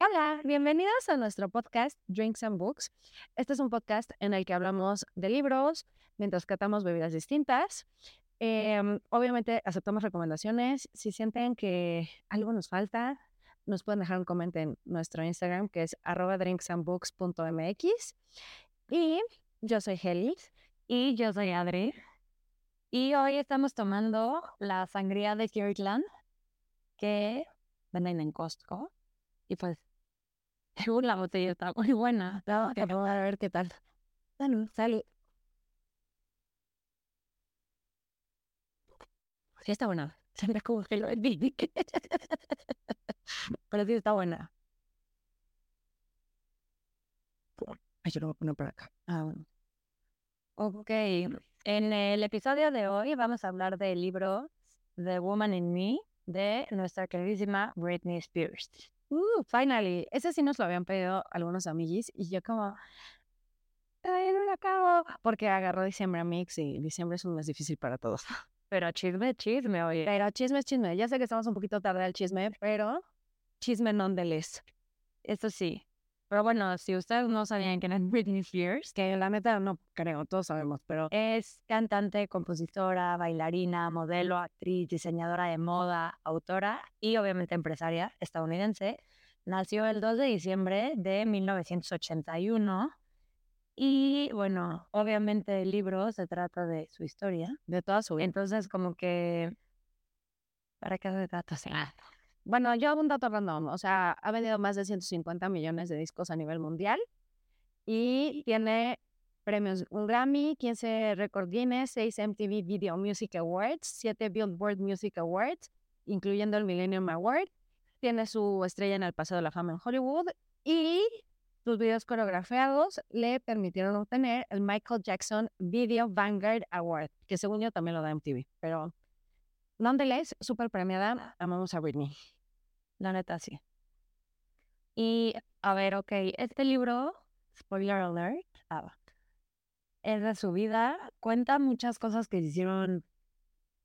Hola, bienvenidos a nuestro podcast Drinks and Books. Este es un podcast en el que hablamos de libros mientras catamos bebidas distintas. Em, obviamente aceptamos recomendaciones. Si sienten que algo nos falta, nos pueden dejar un comentario en nuestro Instagram que es drinksandbooks.mx. Y yo soy Heli. Y yo soy Adri. Y hoy estamos tomando la sangría de Kirkland que venden en Costco. Y pues, la botella está muy buena. Vamos a ver qué tal. Salud. Salud. Sí está buena. Se me como que lo Pero sí está buena. Ay, yo lo voy a poner por acá. Ah, bueno. Ok. En el episodio de hoy vamos a hablar del libro The Woman in Me de nuestra queridísima Britney Spears. Uh, finally. Ese sí nos lo habían pedido algunos amiguis y yo como, ay, no lo acabo. Porque agarró diciembre a Mix y diciembre es un mes difícil para todos. Pero chisme, chisme, oye. Pero chisme, chisme. Ya sé que estamos un poquito tarde al chisme, pero chisme nonetheless. Eso sí. Pero bueno, si ustedes no sabían quién es Britney Spears, Que la neta no creo, todos sabemos, pero es cantante, compositora, bailarina, modelo, actriz, diseñadora de moda, autora y obviamente empresaria estadounidense. Nació el 2 de diciembre de 1981 y bueno, obviamente el libro se trata de su historia. de toda su vida. Entonces como que... ¿Para qué se trata? Bueno, yo hago un dato random. O sea, ha vendido más de 150 millones de discos a nivel mundial y tiene premios un Grammy, 15 Record Guinness, 6 MTV Video Music Awards, 7 Billboard Music Awards, incluyendo el Millennium Award. Tiene su estrella en el Paseo de la Fama en Hollywood y sus videos coreografiados le permitieron obtener el Michael Jackson Video Vanguard Award, que según yo también lo da MTV, pero nonetheless, súper premiada. Amamos a Britney. la neta sí. Y a ver, ok, este libro, spoiler alert, ah, es de su vida, cuenta muchas cosas que hicieron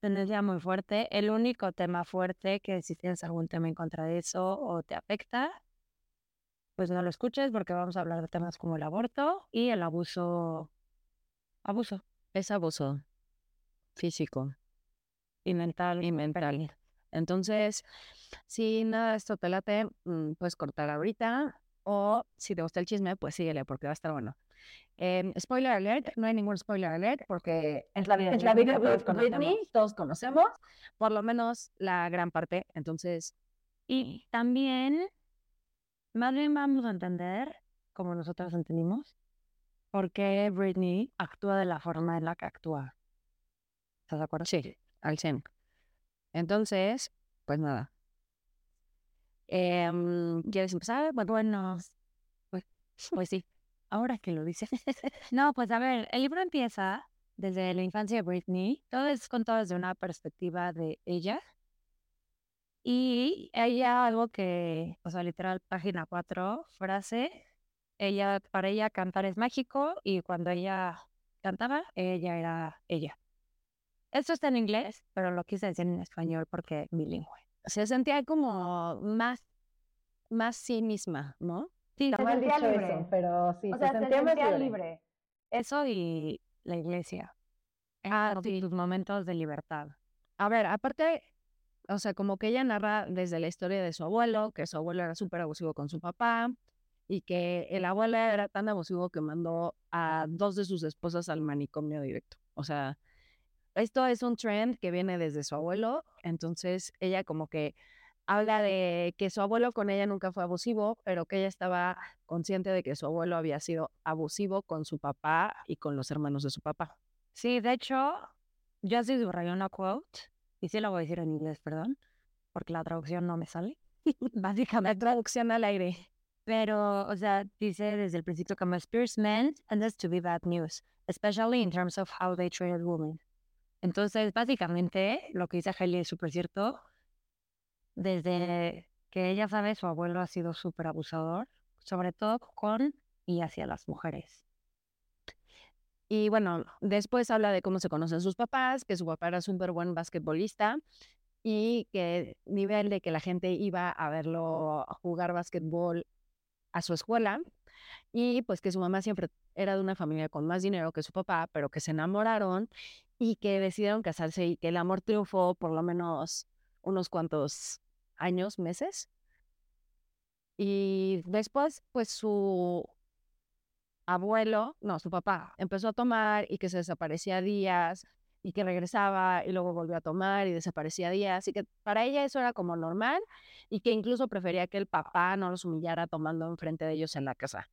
tendencia muy fuerte. El único tema fuerte que si tienes algún tema en contra de eso o te afecta, pues no lo escuches porque vamos a hablar de temas como el aborto y el abuso, abuso Es abuso físico y mental. y mental. Entonces, si nada de esto te late, mm, puedes cortar ahorita. O si te gusta el chisme, pues síguele porque va a estar bueno. Em, spoiler alert, no hay ningún spoiler alert porque Es la vida es la vida todos Britney, conocemos. todos conocemos, por lo menos la gran parte. Entonces, Y también, más bien vamos a entender, como nosotros entendimos, por qué Britney actúa de la forma en la que actúa. ¿Estás de acuerdo? sí, al 100. Entonces, pues nada. Em, ¿Quieres empezar? Bueno, pues, pues sí, ahora que lo dices. No, pues a ver, el libro empieza desde la infancia de Britney, todo es contado desde una perspectiva de ella. Y ella, algo que, o sea, literal, página 4, frase, ella, para ella cantar es mágico y cuando ella cantaba, ella era ella. Esto está en inglés, pero lo quise decir en español porque bilingüe. se sentía como más, más sí misma, ¿no? Sí, Está mal dicho eso, pero sí, O se sea, se sentía más sentía libre. libre. Eso y la iglesia. Ah, sí. sus momentos de libertad. A ver, aparte, o sea, como que ella narra desde la historia de su abuelo, que su abuelo era súper abusivo con su papá y que el abuelo era tan abusivo que mandó a dos de sus esposas al manicomio directo. O sea, esto es un trend que viene desde su abuelo, entonces ella como que habla de que su abuelo con ella nunca fue abusivo, pero que ella estaba consciente de que su abuelo había sido abusivo con su papá y con los hermanos de su papá. Sí, de hecho, yo así subrayé una quote, y sí la voy a decir en inglés, perdón, porque la traducción no me sale. Básicamente. Traducción al aire. Pero, o sea, dice desde el principio como Spears meant and that's to be bad news, especially in terms of how they treated women. Entonces, básicamente, lo que dice Hailey es súper cierto. Desde que ella sabe, su abuelo ha sido súper abusador, sobre todo con y hacia las mujeres. Y bueno, después habla de cómo se conocen sus papás, que su papá era súper buen basquetbolista y que nivel de que la gente iba a verlo jugar básquetbol a su escuela y pues que su mamá siempre era de una familia con más dinero que su papá, pero que se enamoraron y que decidieron casarse y que el amor triunfó por lo menos unos cuantos años, meses. Y después, pues su abuelo, no, su papá, empezó a tomar y que se desaparecía días y que regresaba y luego volvió a tomar y desaparecía días y que para ella eso era como normal y que incluso prefería que el papá no los humillara tomando enfrente de ellos en la casa.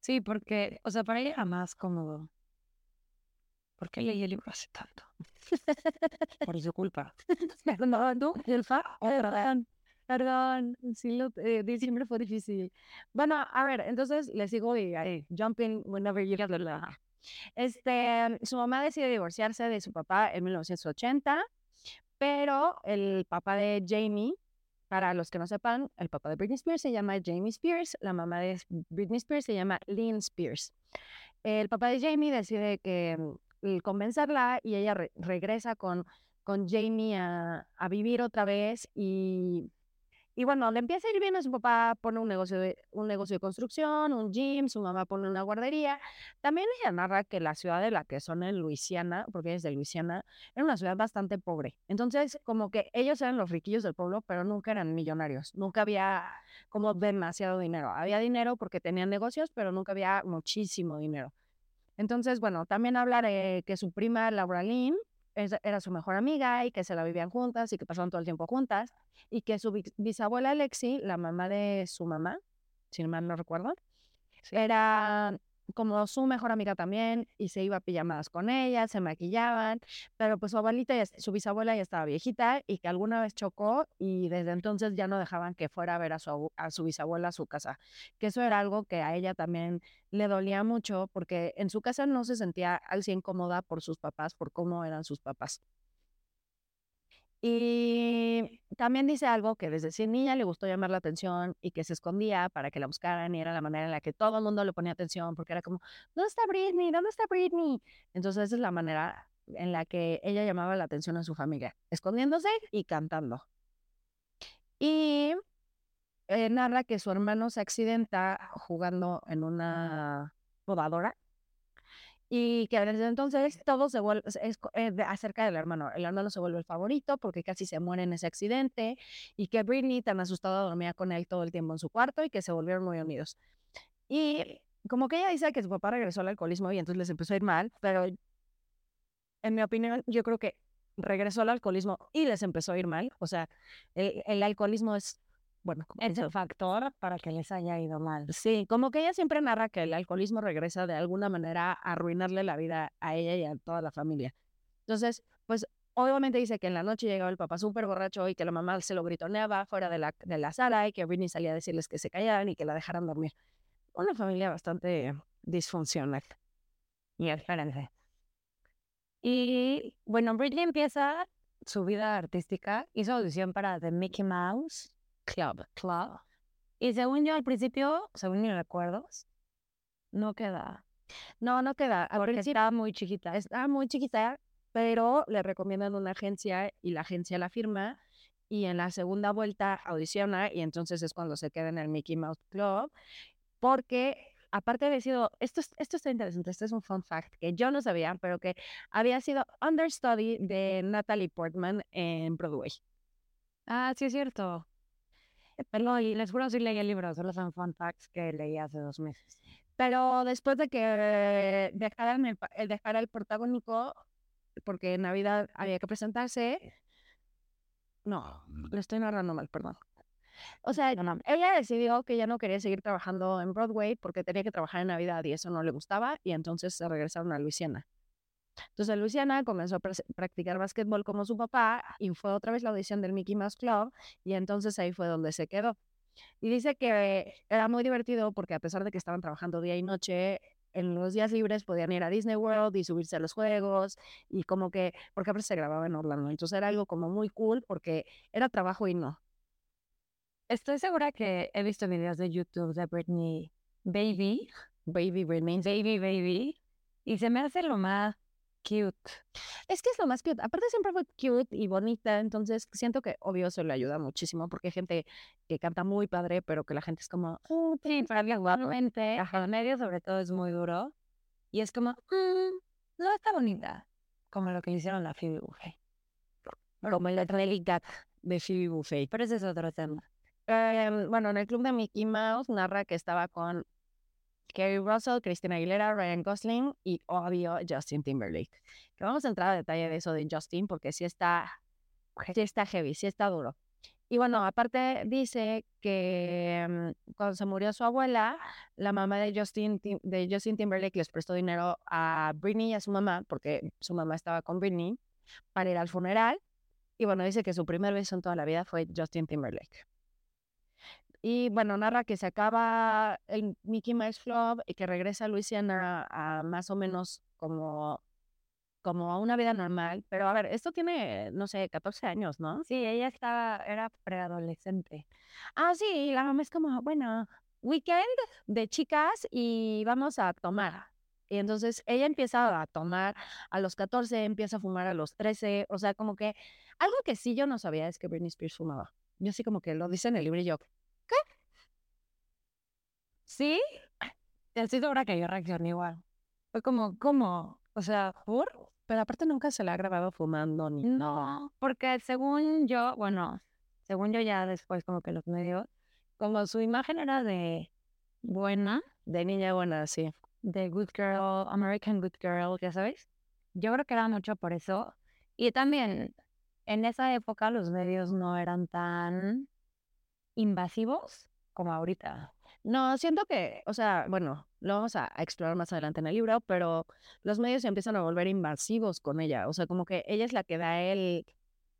Sí, porque, o sea, para ella era más cómodo. ¿Por qué leí el libro hace tanto? Por su culpa. Perdón, tú, perdón, perdón, sí, lo, eh, diciembre fue difícil. Bueno, a ver, entonces le sigo y ahí, jumping whenever you get the Este, su mamá decide divorciarse de su papá en 1980, pero el papá de Jamie para los que no sepan, el papá de Britney Spears se llama Jamie Spears, la mamá de Britney Spears se llama Lynn Spears. El papá de Jamie decide que convencerla y ella regresa con, con Jamie a, a vivir otra vez y y bueno, le empieza a ir bien a su papá, pone un negocio de, un negocio de construcción, un gym, su mamá pone una guardería. También ella narra que la ciudad de la que son en Luisiana, porque es de Luisiana, era una ciudad bastante pobre. Entonces, como que ellos eran los riquillos del pueblo, pero nunca eran millonarios. Nunca había como demasiado dinero. Había dinero porque tenían negocios, pero nunca había muchísimo dinero. Entonces, bueno, también habla de que su prima Laura Lynn era su mejor amiga y que se la vivían juntas y que pasaban todo el tiempo juntas y que su bisabuela Alexi, la mamá de su mamá, si mal no recuerdo, era como su mejor amiga también y se iba a pijamadas con ella, se maquillaban, pero pues su abuelita, y su bisabuela ya estaba viejita y que alguna vez chocó y desde entonces ya no dejaban que fuera a ver a su, a su bisabuela a su casa, que eso era algo que a ella también le dolía mucho porque en su casa no se sentía al 100 cómoda por sus papás, por cómo eran sus papás. Y también dice algo que desde si niña le gustó llamar la atención y que se escondía para que la buscaran y era la manera en la que todo el mundo le ponía atención porque era como, ¿dónde está Britney? ¿Dónde está Britney? Entonces esa es la manera en la que ella llamaba la atención a su familia, escondiéndose y cantando. Y eh, narra que su hermano se accidenta jugando en una podadora y que desde entonces todo se vuelve es, eh, acerca del hermano. El hermano se vuelve el favorito porque casi se muere en ese accidente y que Britney tan asustada dormía con él todo el tiempo en su cuarto y que se volvieron muy unidos. Y como que ella dice que su papá regresó al alcoholismo y entonces les empezó a ir mal, pero en mi opinión yo creo que regresó al alcoholismo y les empezó a ir mal. O sea, el alcoholismo es bueno, es el factor para que les haya ido mal. Sí, como que ella siempre narra que el alcoholismo regresa de alguna manera a arruinarle la vida a ella y a toda la familia. Entonces, pues obviamente dice que en la noche llegaba el papá súper borracho y que la mamá se lo gritoneaba fuera de la, de la sala y que Britney salía a decirles que se callaran y que la dejaran dormir. Una familia bastante disfuncional. Y espérense. Y bueno, Britney empieza su vida artística, hizo audición para The Mickey Mouse Club. Club. Y según yo al principio, según mis recuerdos, no queda. No, no queda. porque estaba muy chiquita. Estaba muy chiquita, pero le recomiendan una agencia y la agencia la firma. Y en la segunda vuelta audiciona y entonces es cuando se queda en el Mickey Mouse Club. Porque aparte de sido, esto, esto está interesante, este es un fun fact que yo no sabía, pero que había sido understudy de Natalie Portman en Broadway. Ah, sí es cierto. Pero y les juro si leí el libro, solo son fun facts que leí hace dos meses. Pero después de que dejaran el, dejar el protagónico, porque en Navidad había que presentarse, no, lo estoy narrando mal, perdón. O sea, ella decidió que ya no quería seguir trabajando en Broadway porque tenía que trabajar en Navidad y eso no le gustaba y entonces se regresaron a Luisiana. Entonces Luisiana comenzó a practicar básquetbol como su papá y fue otra vez la audición del Mickey Mouse Club y entonces ahí fue donde se quedó. Y dice que era muy divertido porque a pesar de que estaban trabajando día y noche, en los días libres podían ir a Disney World y subirse a los juegos y como que, porque a veces se grababa en Orlando, entonces era algo como muy cool porque era trabajo y no. Estoy segura que he visto videos de YouTube de Britney Baby, Baby Britney, Baby Baby, y se me hace lo más cute. Es que es lo más cute. Aparte siempre fue cute y bonita, entonces siento que obvio eso le ayuda muchísimo porque hay gente que canta muy padre, pero que la gente es como, "Oh, Sí, igualmente, el medio sobre todo es muy duro. Y es como, "Mm, no está bonita. Como lo que hicieron a Phoebe Buffet. como la realidad de Phoebe Buffet. Pero ese es otro tema. Em, bueno, en el club de Mickey Mouse narra que estaba con Kerry Russell, Christina Aguilera, Ryan Gosling y obvio Justin Timberlake. Que vamos a entrar a detalle de eso de Justin porque sí está, sí está heavy, sí está duro. Y bueno, aparte dice que mm, cuando se murió su abuela, la mamá de Justin, de Justin Timberlake les prestó dinero a Britney y a su mamá, porque su mamá estaba con Britney, para ir al funeral. Y bueno, dice que su primer beso en toda la vida fue Justin Timberlake. Y bueno, narra que se acaba el Mickey Mouse Club y que regresa a Luisiana a más o menos como, como a una vida normal. Pero a ver, esto tiene, no sé, 14 años, ¿no? Sí, ella estaba, era preadolescente. Ah, sí, y la mamá es como, bueno, weekend de chicas y vamos a tomar. Y entonces ella empieza a tomar a los 14, empieza a fumar a los 13, o sea, como que algo que sí yo no sabía es que Britney Spears fumaba. Yo sí como que lo dice en el libro y yo, ¿Sí? Estoy segura que yo reaccioné igual. Fue como, ¿cómo? O sea, ¿por? pero aparte nunca se la ha grabado fumando ni No, porque según yo, bueno, según yo ya después como que los medios, como su imagen era de buena, de niña buena, sí. de good girl, American good girl, ya sabes. Yo creo que era mucho por eso. Y también en esa época los medios no eran tan invasivos como ahorita. No, siento que, o sea, bueno, lo vamos a, a explorar más adelante en el libro, pero los medios se empiezan a volver invasivos con ella. O sea, como que ella es la que da el,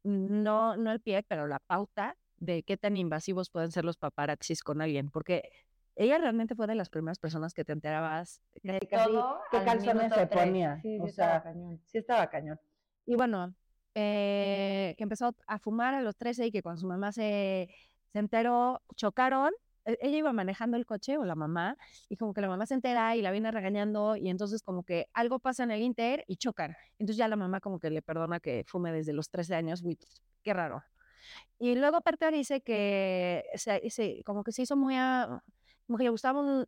no, no el pie, pero la pauta de qué tan invasivos pueden ser los paparazzis con alguien. Porque ella realmente fue de las primeras personas que te enterabas De casi qué calzones se ponía. Sí, sí, o estaba sea, cañón. sí estaba cañón. Y bueno, eh, que empezó a fumar a los 13 y que cuando su mamá se, se enteró, chocaron. E- Ella iba manejando el coche o la mamá y como que la mamá se entera y la viene regañando y entonces como que algo pasa en el Inter y chocan. Entonces ya la mamá como que le perdona que fume desde los 13 años. Uy, qué raro. Y luego aparte dice que se, se- como que se hizo muy... a- como que le gustaba un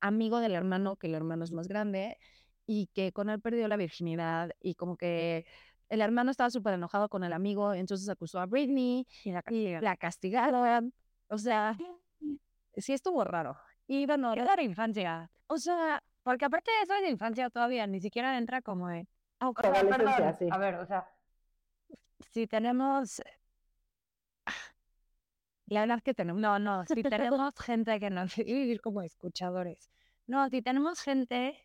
amigo del hermano, que el hermano es más grande, y que con él perdió la virginidad y como que el hermano estaba súper enojado con el amigo, entonces acusó a Britney Y la y castigaron. la castigaron. O sea, sí estuvo raro. Y bueno, Era de la infancia. o sea, Porque aparte de eso de infancia todavía ni siquiera entra como en... ah, O sea, perdón, sí. A ver, o sea, si tenemos... la verdad que tenemos, No, no, si tenemos gente que nos... decir como escuchadores. No, si tenemos gente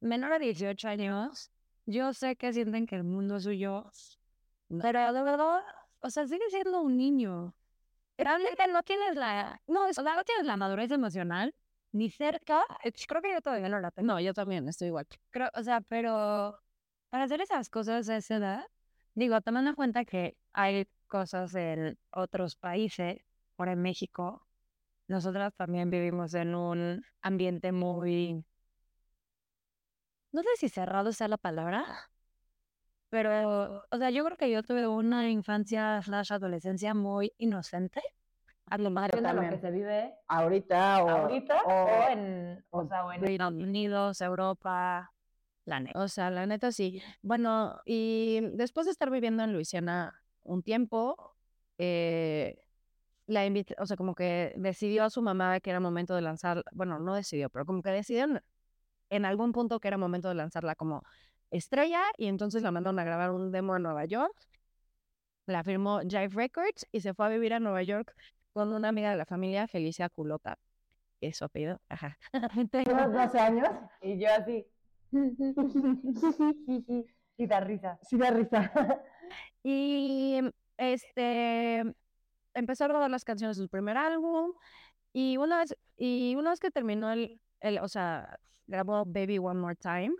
menor a 18 años, yo sé que sienten que el mundo es suyo, pero de verdad, o sea, sigue siendo un niño. Realmente no tienes la... No, o sea, no tienes la madurez emocional ni cerca. Creo que yo todavía no la tengo. no, yo también estoy igual. Creo, o sea, pero para hacer esas cosas a esa edad, digo, tomando en cuenta que hay cosas en otros países, por en México, nosotras también vivimos en un ambiente muy, no sé si cerrado sea la palabra, pero, o sea, yo creo que yo tuve una infancia slash adolescencia muy inocente. A lo Yo de lo que se vive Ahorita o, ahorita o- o en, o o sea, o en Estados Unidos, Europa, la neta. O sea, la neta sí. Bueno, y después de estar viviendo en Luisiana un tiempo, eh, la invité, o sea, como que decidió a su mamá que era momento de lanzar, bueno, no decidió, pero como que decidió en, algún punto que era momento de lanzarla como estrella y entonces la mandaron a grabar un demo en Nueva York. La firmó Jive Records y se fue a vivir a Nueva York con una amiga de la familia, Felicia Culota. Es su apellido, ajá. unos 12 años. Y yo así. y da risa. Sí da risa. Y este empezó a grabar las canciones de su primer álbum. Y una vez, y una vez que terminó el, el, o sea, grabó Baby One More Time.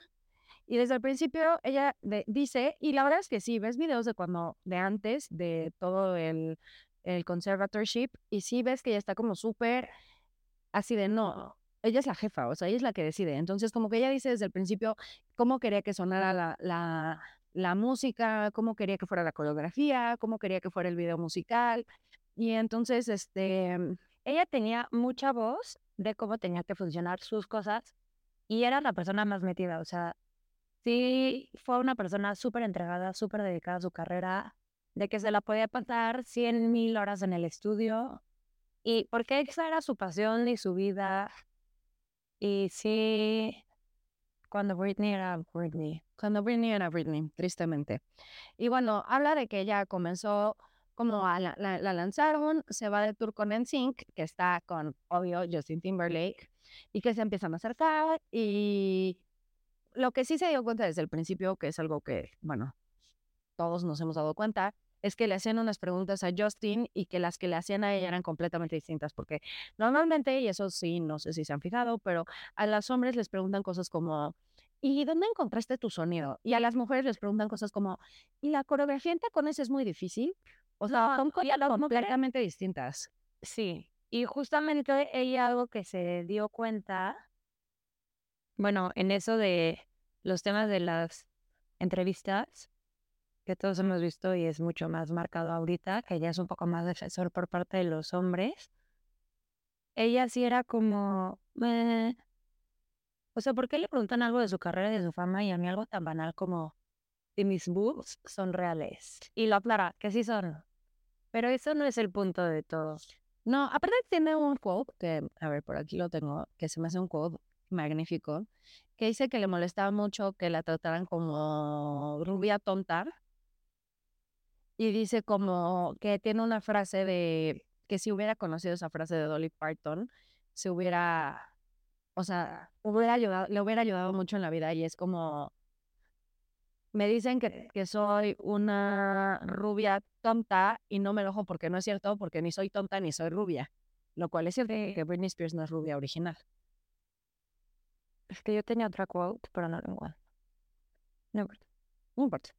Y desde el principio ella de- dice, y la verdad es que sí, ves videos de cuando, de antes, de todo el, el conservatorship, y sí ves que ella está como súper así de no. ella es la jefa, o sea, ella es la que decide. Entonces, como que ella dice desde el principio cómo quería que sonara la, la, la música, cómo quería que fuera la coreografía, cómo quería que fuera el video musical. Y entonces, este, Ella tenía mucha voz de cómo tenía que funcionar sus cosas y era la persona más metida, o sea, sí fue una persona súper entregada, súper dedicada a su carrera, de que se la podía pasar 100 mil horas en el estudio y porque esa era su pasión y su vida. Y sí, cuando Britney era Britney. cuando Britney era Britney, tristemente. Y bueno, habla de que ella comenzó como a la, la- la lanzaron, se va de tour con NSYNC, que está con, obvio, Justin Timberlake, y que se empiezan a acercar. Y lo que sí se dio cuenta desde el principio, que es algo que, bueno, todos nos hemos dado cuenta, es que le hacían unas preguntas a Justin y que las que le hacían a ella eran completamente distintas, porque normalmente, y eso sí, no sé si se han fijado, pero a los hombres les preguntan cosas como, ¿y dónde encontraste tu sonido? Y a las mujeres les preguntan cosas como, ¿y la coreografía en tacones es muy difícil? O sea, son cosas completamente distintas. Sí, y justamente ella algo que se dio cuenta, bueno, en eso de los temas de las entrevistas, que todos hemos visto y es mucho más marcado ahorita, que ya es un poco más defensor por parte de los hombres, ella sí era como, o sea, ¿por qué le preguntan algo de su carrera y de su fama y a mí algo tan banal como si mis boobs son reales? Y lo aclara, que sí son. Pero eso no es el punto de todo. No, aparte tiene un quote, que, a ver, por aquí lo tengo, que se me hace un quote magnífico, que dice que le molestaba mucho que la trataran como rubia tonta. Y dice como que tiene una frase de que si hubiera conocido esa frase de Dolly Parton, se hubiera, o sea, hubiera ayudado, le hubiera ayudado mucho en la vida. Y es como, me dicen que, que soy una rubia tonta y no me enojo porque no es cierto, porque ni soy tonta ni soy rubia. Lo cual es cierto que Britney Spears no es rubia original. Es que yo tenía otra quote, pero no lo encuentro. No importa. No importa.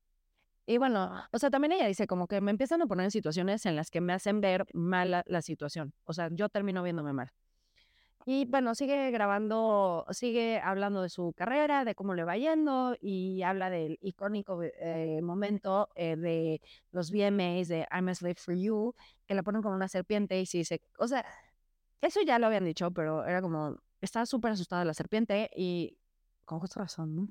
Y bueno, o sea, también ella dice como que me empiezan a poner en situaciones en las que me hacen ver mal la, la situación. O sea, yo termino viéndome mal. Y bueno, sigue grabando, sigue hablando de su carrera, de cómo le va yendo y habla del icónico eh, momento eh, de los VMAs de I'm a Slave for You, que la ponen como una serpiente y se dice, o sea, eso ya lo habían dicho, pero era como, estaba súper asustada la serpiente y con justa razón,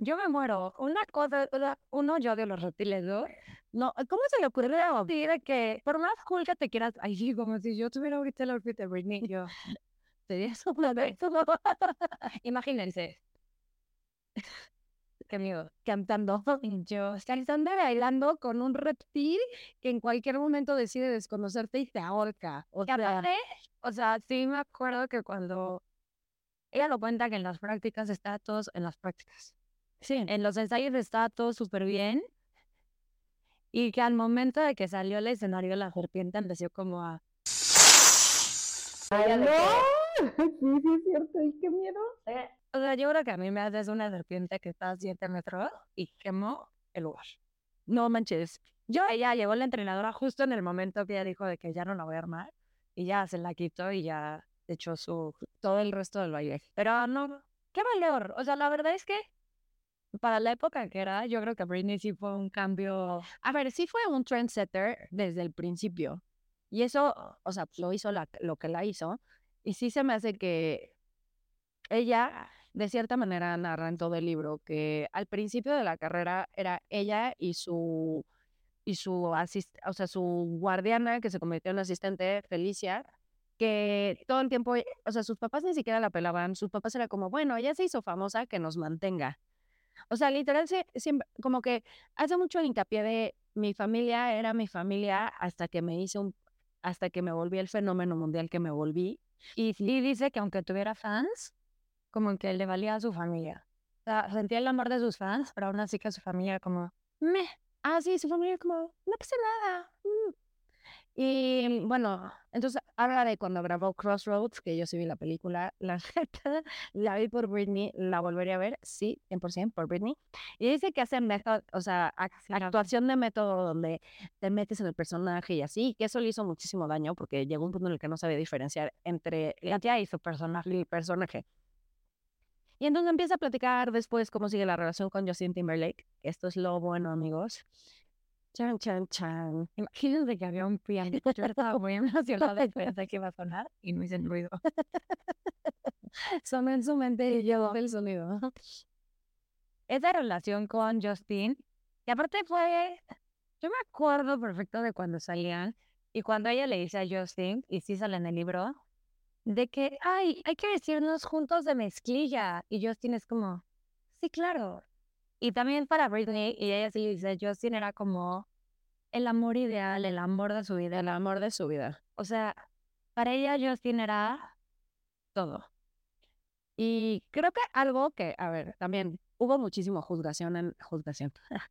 Yo me muero. Una cosa, uno, yo odio los reptiles, ¿no? No, ¿cómo se le ocurrió? Sí, de que por más cool que te quieras, ay, como si yo tuviera ahorita el outfit de Britney, yo. Sería Imagínense. Qué miedo. cantando. Yo, Cantando bailando con un reptil que en cualquier momento decide desconocerte y te ahorca. O sea, aparte, o sea, sí me acuerdo que cuando ella lo cuenta que en las prácticas está todos, en las prácticas, sí. en los ensayos estaba todo súper bien y que al momento de que salió al escenario la serpiente empezó como a... Sí, sí, es cierto. ¡Ay, qué miedo! eh, O sea, yo creo que a mí me haces una serpiente que está a 7 metros y quemó el lugar. No manches. Yo, ella llegó la entrenadora justo en el momento que ella dijo de que ya no la voy a armar y ya se la quitó y ya echó su... Todo el resto del baile. Pero no, qué valor. O sea, la verdad es que para la época que era, yo creo que Britney sí fue un cambio. A ver, sí fue un trendsetter desde el principio. Y eso, o sea, lo hizo la- lo que la hizo. Y sí se me hace que ella, de cierta manera, narra en todo el libro que al principio de la carrera era ella y su y su asist, o sea, su guardiana que se convirtió en asistente, Felicia, que todo el tiempo, o sea, sus papás ni siquiera la pelaban, sus papás era como, bueno, ella se hizo famosa, que nos mantenga. O sea, literal, se- siempre, como que hace mucho hincapié de mi familia era mi familia hasta que me hice un, hasta que me volví el fenómeno mundial que me volví. Y sí dice que aunque tuviera fans, como que le valía a su familia. O sea, sentía el amor de sus fans, pero aún así que su familia como, meh. Ah, sí, su familia como, no pasa nada. mm". Y bueno, entonces habla de cuando grabó Crossroads, que yo sí vi la película, la neta, la vi por Britney, la volvería a ver, sí, 100% por Britney. Y dice que hace método, o sea, ac- actuación de método donde te metes en el personaje y así, que eso le hizo muchísimo daño porque llegó un punto en el que no sabía diferenciar entre ella y su personaje y personaje. Y entonces empieza a platicar después cómo sigue la relación con Justin Timberlake. Esto es lo bueno, amigos. Chan, chan, chan. Imagínense que había un piano. Yo estaba muy emocionada y pensé que iba a sonar y no hice ruido. Sonó en su mente y yo el sonido. Esa relación con Justin, y aparte fue, yo me acuerdo perfecto de cuando salían y cuando ella le dice a Justin, y sí sale en el libro, de que, ay, hay que vestirnos juntos de mezclilla. Y Justin es como, sí, claro. Y también para Britney, y ella sí dice, Justin era como el amor ideal, el amor de su vida. El amor de su vida. O sea, para ella Justin era todo. Y creo que algo que, a ver, también hubo muchísimo juzgación en juzgación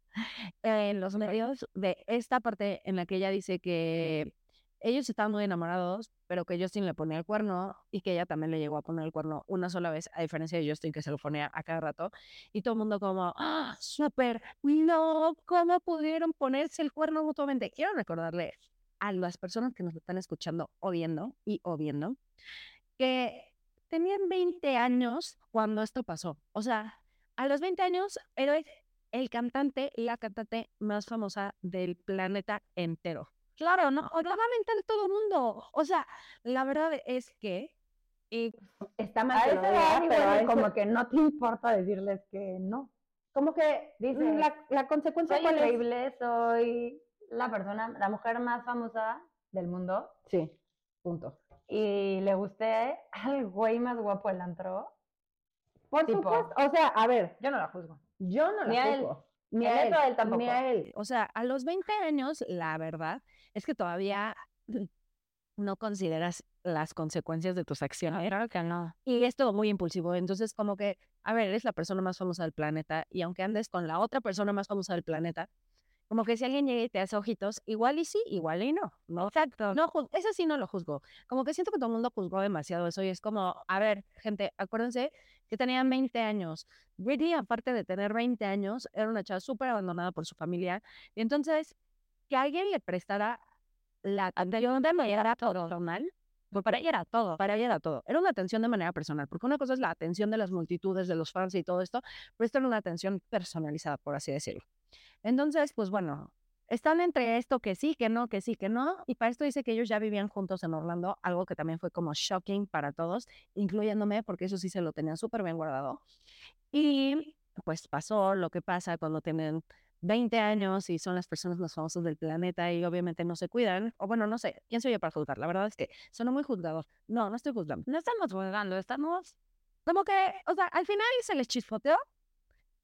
en los medios de esta parte en la que ella dice que ellos estaban muy enamorados, pero que Justin le ponía el cuerno y que ella también le llegó a poner el cuerno una sola vez, a diferencia de Justin que se lo ponía a cada rato. Y todo el mundo como, ah, súper, no, ¿cómo pudieron ponerse el cuerno mutuamente? Quiero recordarle a las personas que nos están escuchando o viendo y o viendo que tenían 20 años cuando esto pasó. O sea, a los 20 años era el cantante, la cantante más famosa del planeta entero. Claro, ¿no? Obviamente de todo el mundo. O sea, la verdad es que... Y Está mal A que lo pero y como que no te importa decirles que no. Como que dice, La, la consecuencia soy cuál es? increíble, soy la persona, la mujer más famosa del mundo Sí, punto. y le gusté al güey más guapo del antro. Por Tipo, supuesto, o sea, a ver, Yo no la juzgo. yo no Ni la a él. juzgo. Ni a él, él tampoco. Ni a él. O sea, a los 20 años, la verdad es que todavía no consideras las consecuencias de tus acciones. Claro que no. Y es todo muy impulsivo. Entonces, como que, a ver, eres la persona más famosa del planeta y aunque andes con la otra persona más famosa del planeta, como que si alguien llega y te hace ojitos, igual y sí, igual y no. No, Exacto. no, eso sí no lo juzgo. Como que siento que todo el mundo juzgó demasiado eso y es como, a ver, gente, acuérdense que tenían 20 años. Britney, aparte de tener 20 años, era una chava súper abandonada por su familia. Y entonces, que alguien le prestara la atención de manera personal, pues para ella era todo, para ella era todo. Era una atención de manera personal, porque una cosa es la atención de las multitudes, de los fans y todo esto, pero esto era una atención personalizada, por así decirlo. Entonces, pues bueno, están entre esto que sí, que no, que sí, que no, y para esto dice que ellos ya vivían juntos en Orlando, algo que también fue como shocking para todos, incluyéndome, porque eso sí se lo tenían súper bien guardado. Y pues pasó lo que pasa cuando tienen 20 años y son las personas más famosas del planeta y obviamente no se cuidan, o bueno, no sé, ¿quién soy yo para juzgar? La verdad es que sonó muy juzgador. No, no estoy juzgando. No estamos jugando, estamos Como que, o sea, al final se les chispoteó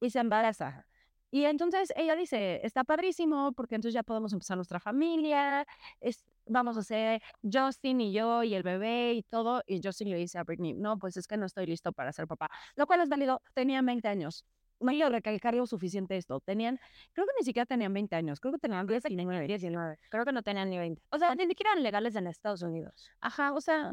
y se embaraza. Y entonces ella dice, está padrísimo porque entonces ya podemos empezar nuestra familia, es, vamos a hacer Justin y yo y el bebé y todo. Y Justin le dice a Britney, no, pues es que no estoy listo para ser papá. Lo cual es válido, tenían 20 años. No quiero recalcar lo suficiente esto. Tenían, creo que ni siquiera tenían 20 años, creo que tenían 19, 19. Creo que no tenían ni 20. O sea, ni siquiera eran legales en Estados Unidos. Ajá, o sea,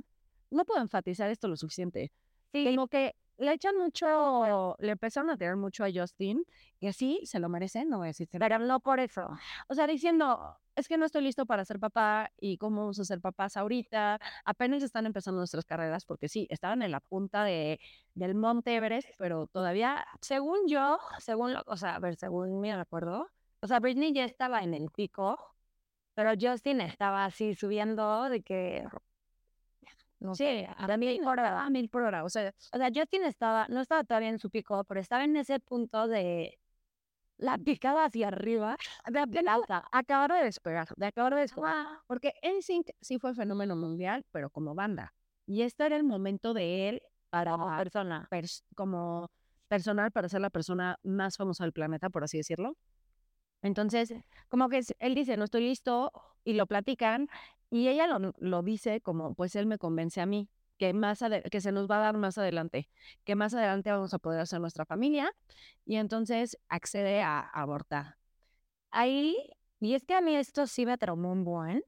no puedo enfatizar esto lo suficiente. Sí. Como que le echan mucho, le empezaron a tirar mucho a Justin, y así se lo merecen, no voy a decir, Pero no por eso. o sea, diciendo, es que no estoy listo para ser papá y cómo vamos a ser papás ahorita, apenas están empezando nuestras carreras, porque sí, estaban en la punta de, del Monte Everest, pero todavía, Según yo, según, lo- o sea, a ver, según mi recuerdo, o sea, Britney ya estaba en el pico, pero Justin estaba así subiendo de que, no sé, a mil por hora. a mil por hora, o sea, O sea, Justin estaba, no estaba todavía en su pico, pero estaba en ese punto de la picada hacia arriba. de, de nada, acabar de despegar, de acabar de despegar. Porque NSYNC sí fue fenómeno mundial, pero como banda. Y este era el momento de él para persona. pers- como personal para ser la persona más famosa del planeta, por así decirlo. Entonces, como que él dice, no estoy listo, y lo platican, y ella lo, lo dice como, pues él me convence a mí, que, más que se nos va a dar más adelante, que más adelante vamos a poder hacer nuestra familia, y entonces accede a abortar. Ahí, y es que a mí esto sí me traumó un buen,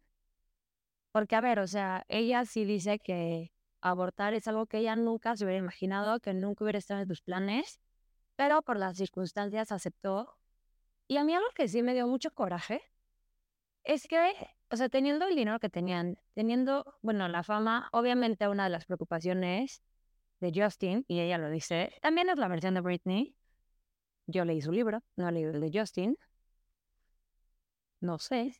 Porque, a ver, o sea, ella sí dice que abortar es algo que ella nunca se hubiera imaginado, que nunca hubiera estado en sus planes, pero por las circunstancias aceptó. Y a mí algo que sí me dio mucho coraje es que, o sea, teniendo el dinero que tenían, teniendo, bueno, la fama, obviamente una de las preocupaciones de Justin, y ella lo dice, también es la versión de Britney. Yo leí su libro, no leí el de Justin. No sé.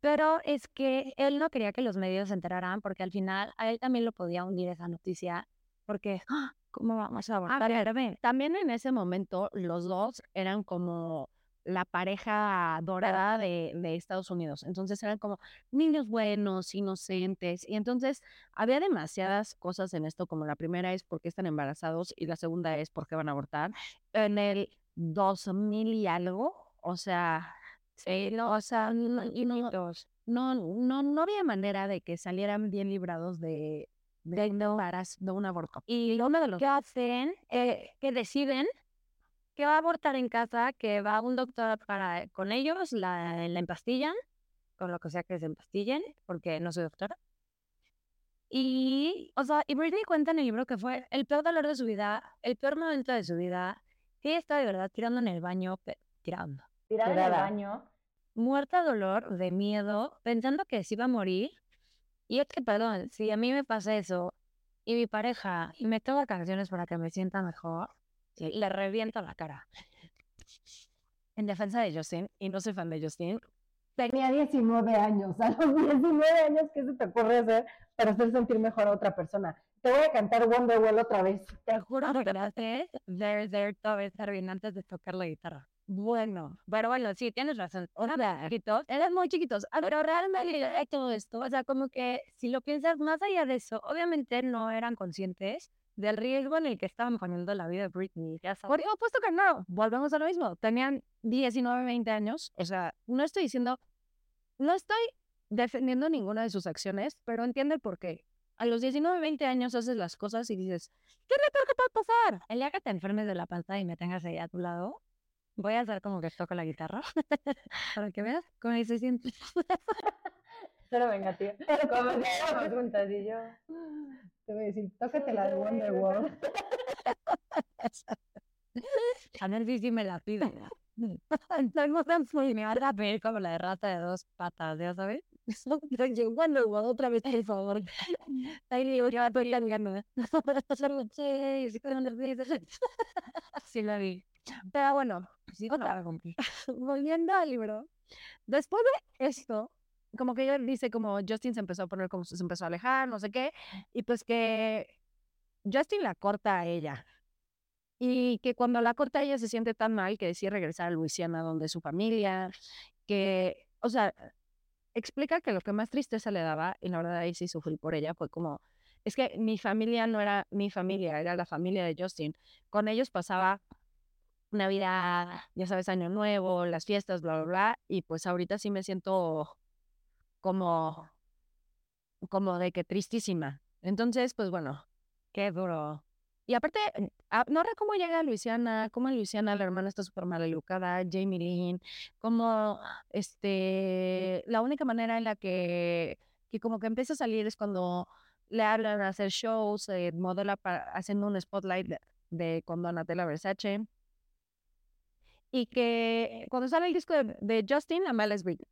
Pero es que él no quería que los medios se enteraran porque al final a él también lo podía hundir esa noticia. Porque, ¡ah! ¿cómo vamos a abortar? bebé? También en ese momento los dos eran como la pareja dorada de, de Estados Unidos. Entonces eran como niños buenos, inocentes. Y entonces había demasiadas cosas en esto, como la primera es por qué están embarazados y la segunda es por qué van a abortar. En el 2000 y algo, o sea, sí, no, o sea, no, no, no, no, no había manera de que salieran bien librados de, de, un embarazo, de un aborto. Y uno de los que hacen, eh, que deciden que va a abortar en casa, que va un doctor para con ellos, la, la empastillan, con lo que sea que se empastillen, porque no soy doctora. Y, o sea, y Britney cuenta en el libro que fue el peor dolor de su vida, el peor momento de su vida, ella estaba de verdad tirando en el baño, pe- tirando, Tirada en el baño. muerta de dolor, de miedo, pensando que se iba a morir. Y es que, perdón, si a mí me pasa eso y mi pareja y me toca canciones para que me sienta mejor, le reviento la cara. En defensa de Justin, y no soy fan de Justin, Tenía 19 años. A los 19 años, ¿qué se te ocurre hacer para hacer sentir mejor a otra persona? Te voy a cantar Wonderwall otra vez. Te juro que haces there, there, todo estar bien antes de tocar la guitarra. bueno, Pero bueno, sí, tienes razón. Ahora, chiquitos, eran muy chiquitos. Pero realmente hay todo esto, o sea, como que si lo piensas más allá de eso, obviamente no eran conscientes del riesgo en el que estaban poniendo la vida de Britney, ya sabes. Por supuesto que no. Volvemos a lo mismo. Tenían 19, 20 años. O sea, no estoy diciendo, no estoy defendiendo ninguna de sus acciones, pero entiende el por qué. A los 19, 20 años haces las cosas y dices, ¿qué es lo que puede pasar? El día que te enfermes de la panza y me tengas ahí a tu lado, voy a hacer como que toco la guitarra para que veas cómo se siente. Cero vengativo. Como si éramos juntas y yo. Te voy a decir, tócate la de Wonderwall. A ver si sí me la piden. Tengo tan y me van a pedir como la de rata de dos patas, ¿ya sabes? Yo, bueno, otra vez, por favor. Ahí digo, yo estoy cargando. Sí, la vi. Pero bueno, Sí, no la cumplir. volviendo al libro, después de esto, como que ella dice como Justin se empezó a poner como se empezó a alejar, no sé qué, y pues que Justin la corta a ella. Y que cuando la corta a ella se siente tan mal que decide regresar a Luisiana donde es su familia, que, o sea, explica que lo que más tristeza le daba, y la verdad ahí sí sufrí por ella, fue como, es que mi familia no era mi familia, era la familia de Justin. Con ellos pasaba Navidad, ya sabes, Año Nuevo, las fiestas, bla, bla, bla. Y pues ahorita sí me siento como, como de que tristísima. Entonces, pues bueno, Qué duro. y aparte, ah, no sé cómo llega a Luisiana, cómo en Luisiana la hermana está súper mal educada, Jamie Lynn, como este, la única manera en la que, que como que empieza a salir es cuando le hablan a hacer shows, modela pa- haciendo un spotlight de, con Donatella Versace. Y que cuando sale el disco de, de Justin, Amala es Britney.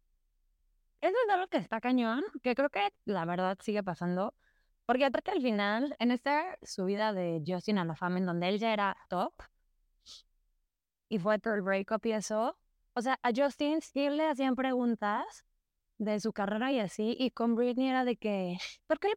Eso es algo que está cañón, que creo que la verdad sigue pasando. Porque aparte al final, en esta subida de Justin a la fama, en donde él ya era top, y fue por el breakup y eso, o sea, a Justin sí le hacían preguntas de su carrera y así, y con Britney era de que, ¿por qué?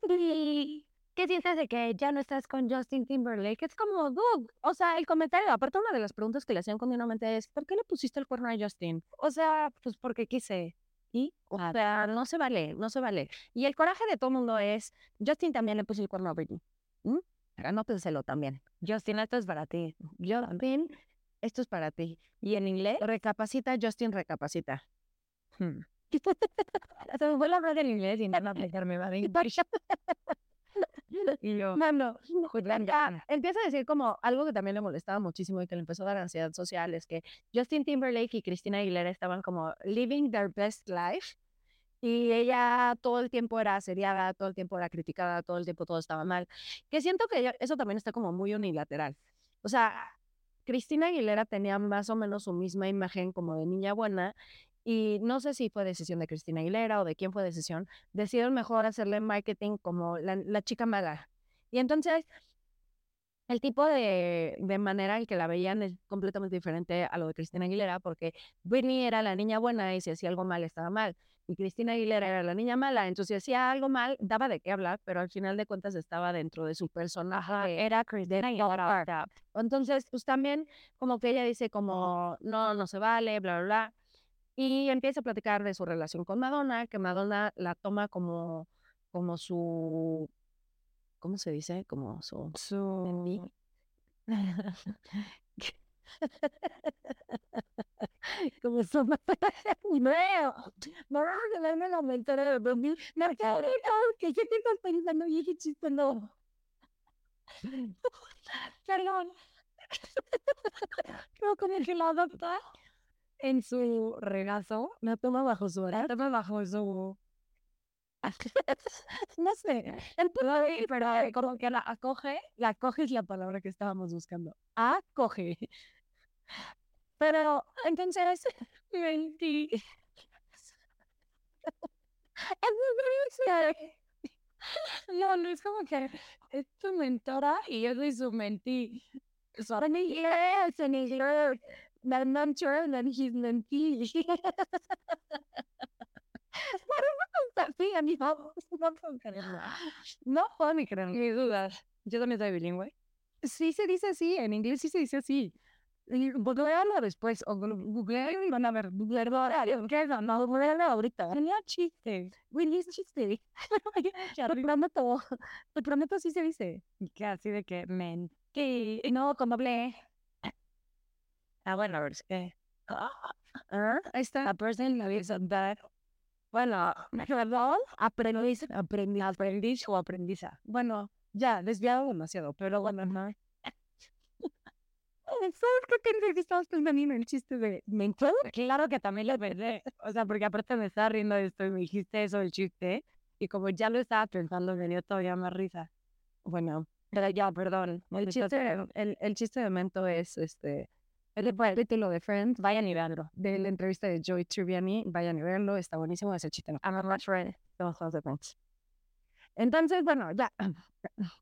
¿Qué sientes de que ya no estás con Justin Timberlake? Es como, dude, O sea, el comentario, aparte una de las preguntas que le hacían continuamente es, ¿por qué le pusiste el cuerno a Justin? o sea, pues porque quise. ¿Y? O Ah, sea, no se vale, no se vale. Y el coraje de todo el mundo es, Justin también le puso el cuerno a Britney. ¿Mm? Anótenselo también. Justin, esto es para ti. Justin, esto es para ti. ¿Y en inglés? Recapacita, Justin, recapacita. Hmm. Se me fue la frase en inglés y nada aplicarme, va de Y yo, No, no. Julián, Ah, ya. empieza a decir como algo que también le molestaba muchísimo y que le empezó a dar ansiedad social, es que Justin Timberlake y Christina Aguilera estaban como living their best life Y ella todo el tiempo era asediada, todo el tiempo era criticada, todo el tiempo todo estaba mal. Que siento que eso también está como muy unilateral. O sea, Cristina Aguilera tenía más o menos su misma imagen como de niña buena y no sé si fue decisión de Cristina Aguilera o de quién fue decisión, decidieron mejor hacerle marketing como la, la chica mala. Y entonces el tipo de, de manera en que la veían es completamente diferente a lo de Cristina Aguilera porque Britney era la niña buena y si hacía algo mal estaba mal. Y Cristina Aguilera era la niña mala, entonces si hacía algo mal, daba de qué hablar, pero al final de cuentas estaba dentro de su personaje. Era Cristina Aguilera. Entonces, pues también como que ella dice como, no, no se vale, bla, bla, bla. Y empieza a platicar de su relación con Madonna, que Madonna la toma como, como su, ¿cómo se dice? Como su... Su... como su... No, no, no, la mentira de dormir. No, que que yo te estás pensando y ese chiste no. Perdón. Creo que la adopta en su regazo, La toma bajo su la toma bajo su... No sé. Entonces, pero como que la acoge, La acoge es la palabra que estábamos buscando. Acoge. Pero entonces, mentí. No, no es como que es tu mentora y yo soy su mentí. En inglés, en La mentor, and he's favor, no puedo. No ni. Mis dudas. Yo también soy bilingüe. Sí se dice así, en inglés sí se dice así. Googlealo después, o googlealo y van a ver, googlealo ahora, ¿qué no? Googlealo ahorita. Tenía chiste, Willy es chiste. Te prometo, te prometo sí se dice. Que así de que mentí. Y no, con doble. Ah, bueno, es que... Ah, Ahí está. A person. Bueno, ¿Perdón? aprendiz, aprendiz, aprendiz o aprendiza. Bueno, ya, desviado demasiado, pero bueno, no. ¿Sabes qué crees que estabas pensando en el chiste de mentor? Claro que también lo pensé. O sea, porque aparte me estaba riendo de esto y me dijiste eso del chiste. Y como ya lo estaba pensando, me dio todavía más risa. Bueno, Pero ya, perdón. el chiste, el, el chiste de Mento es este el capítulo de Friends Vayan y veanlo. de la entrevista de Joey Tribbiani. Vayan a verlo, está buenísimo ese chiste. I'm a much friend. los de Friends. Entonces, bueno, ya.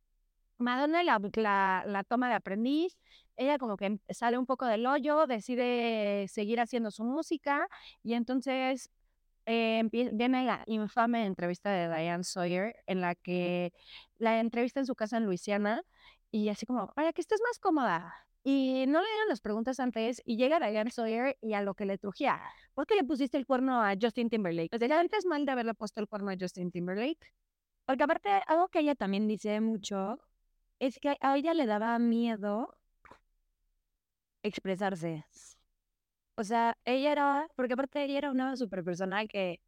Madonna la, la, la toma de aprendiz. Ella como que sale un poco del hoyo, decide seguir haciendo su música y entonces eh, viene la infame entrevista de Diane Sawyer en la que la entrevista en su casa en Luisiana y así como, para que estés más cómoda. Y no le dieron las preguntas antes y llega Diane Sawyer y a lo que le trujía, ¿por qué le pusiste el cuerno a Justin Timberlake? Sea, ¿ya antes mal de haberle puesto el cuerno a Justin Timberlake? Porque aparte, algo que ella también dice mucho es que a ella le daba miedo expresarse. O sea, ella era, porque aparte ella era una super persona que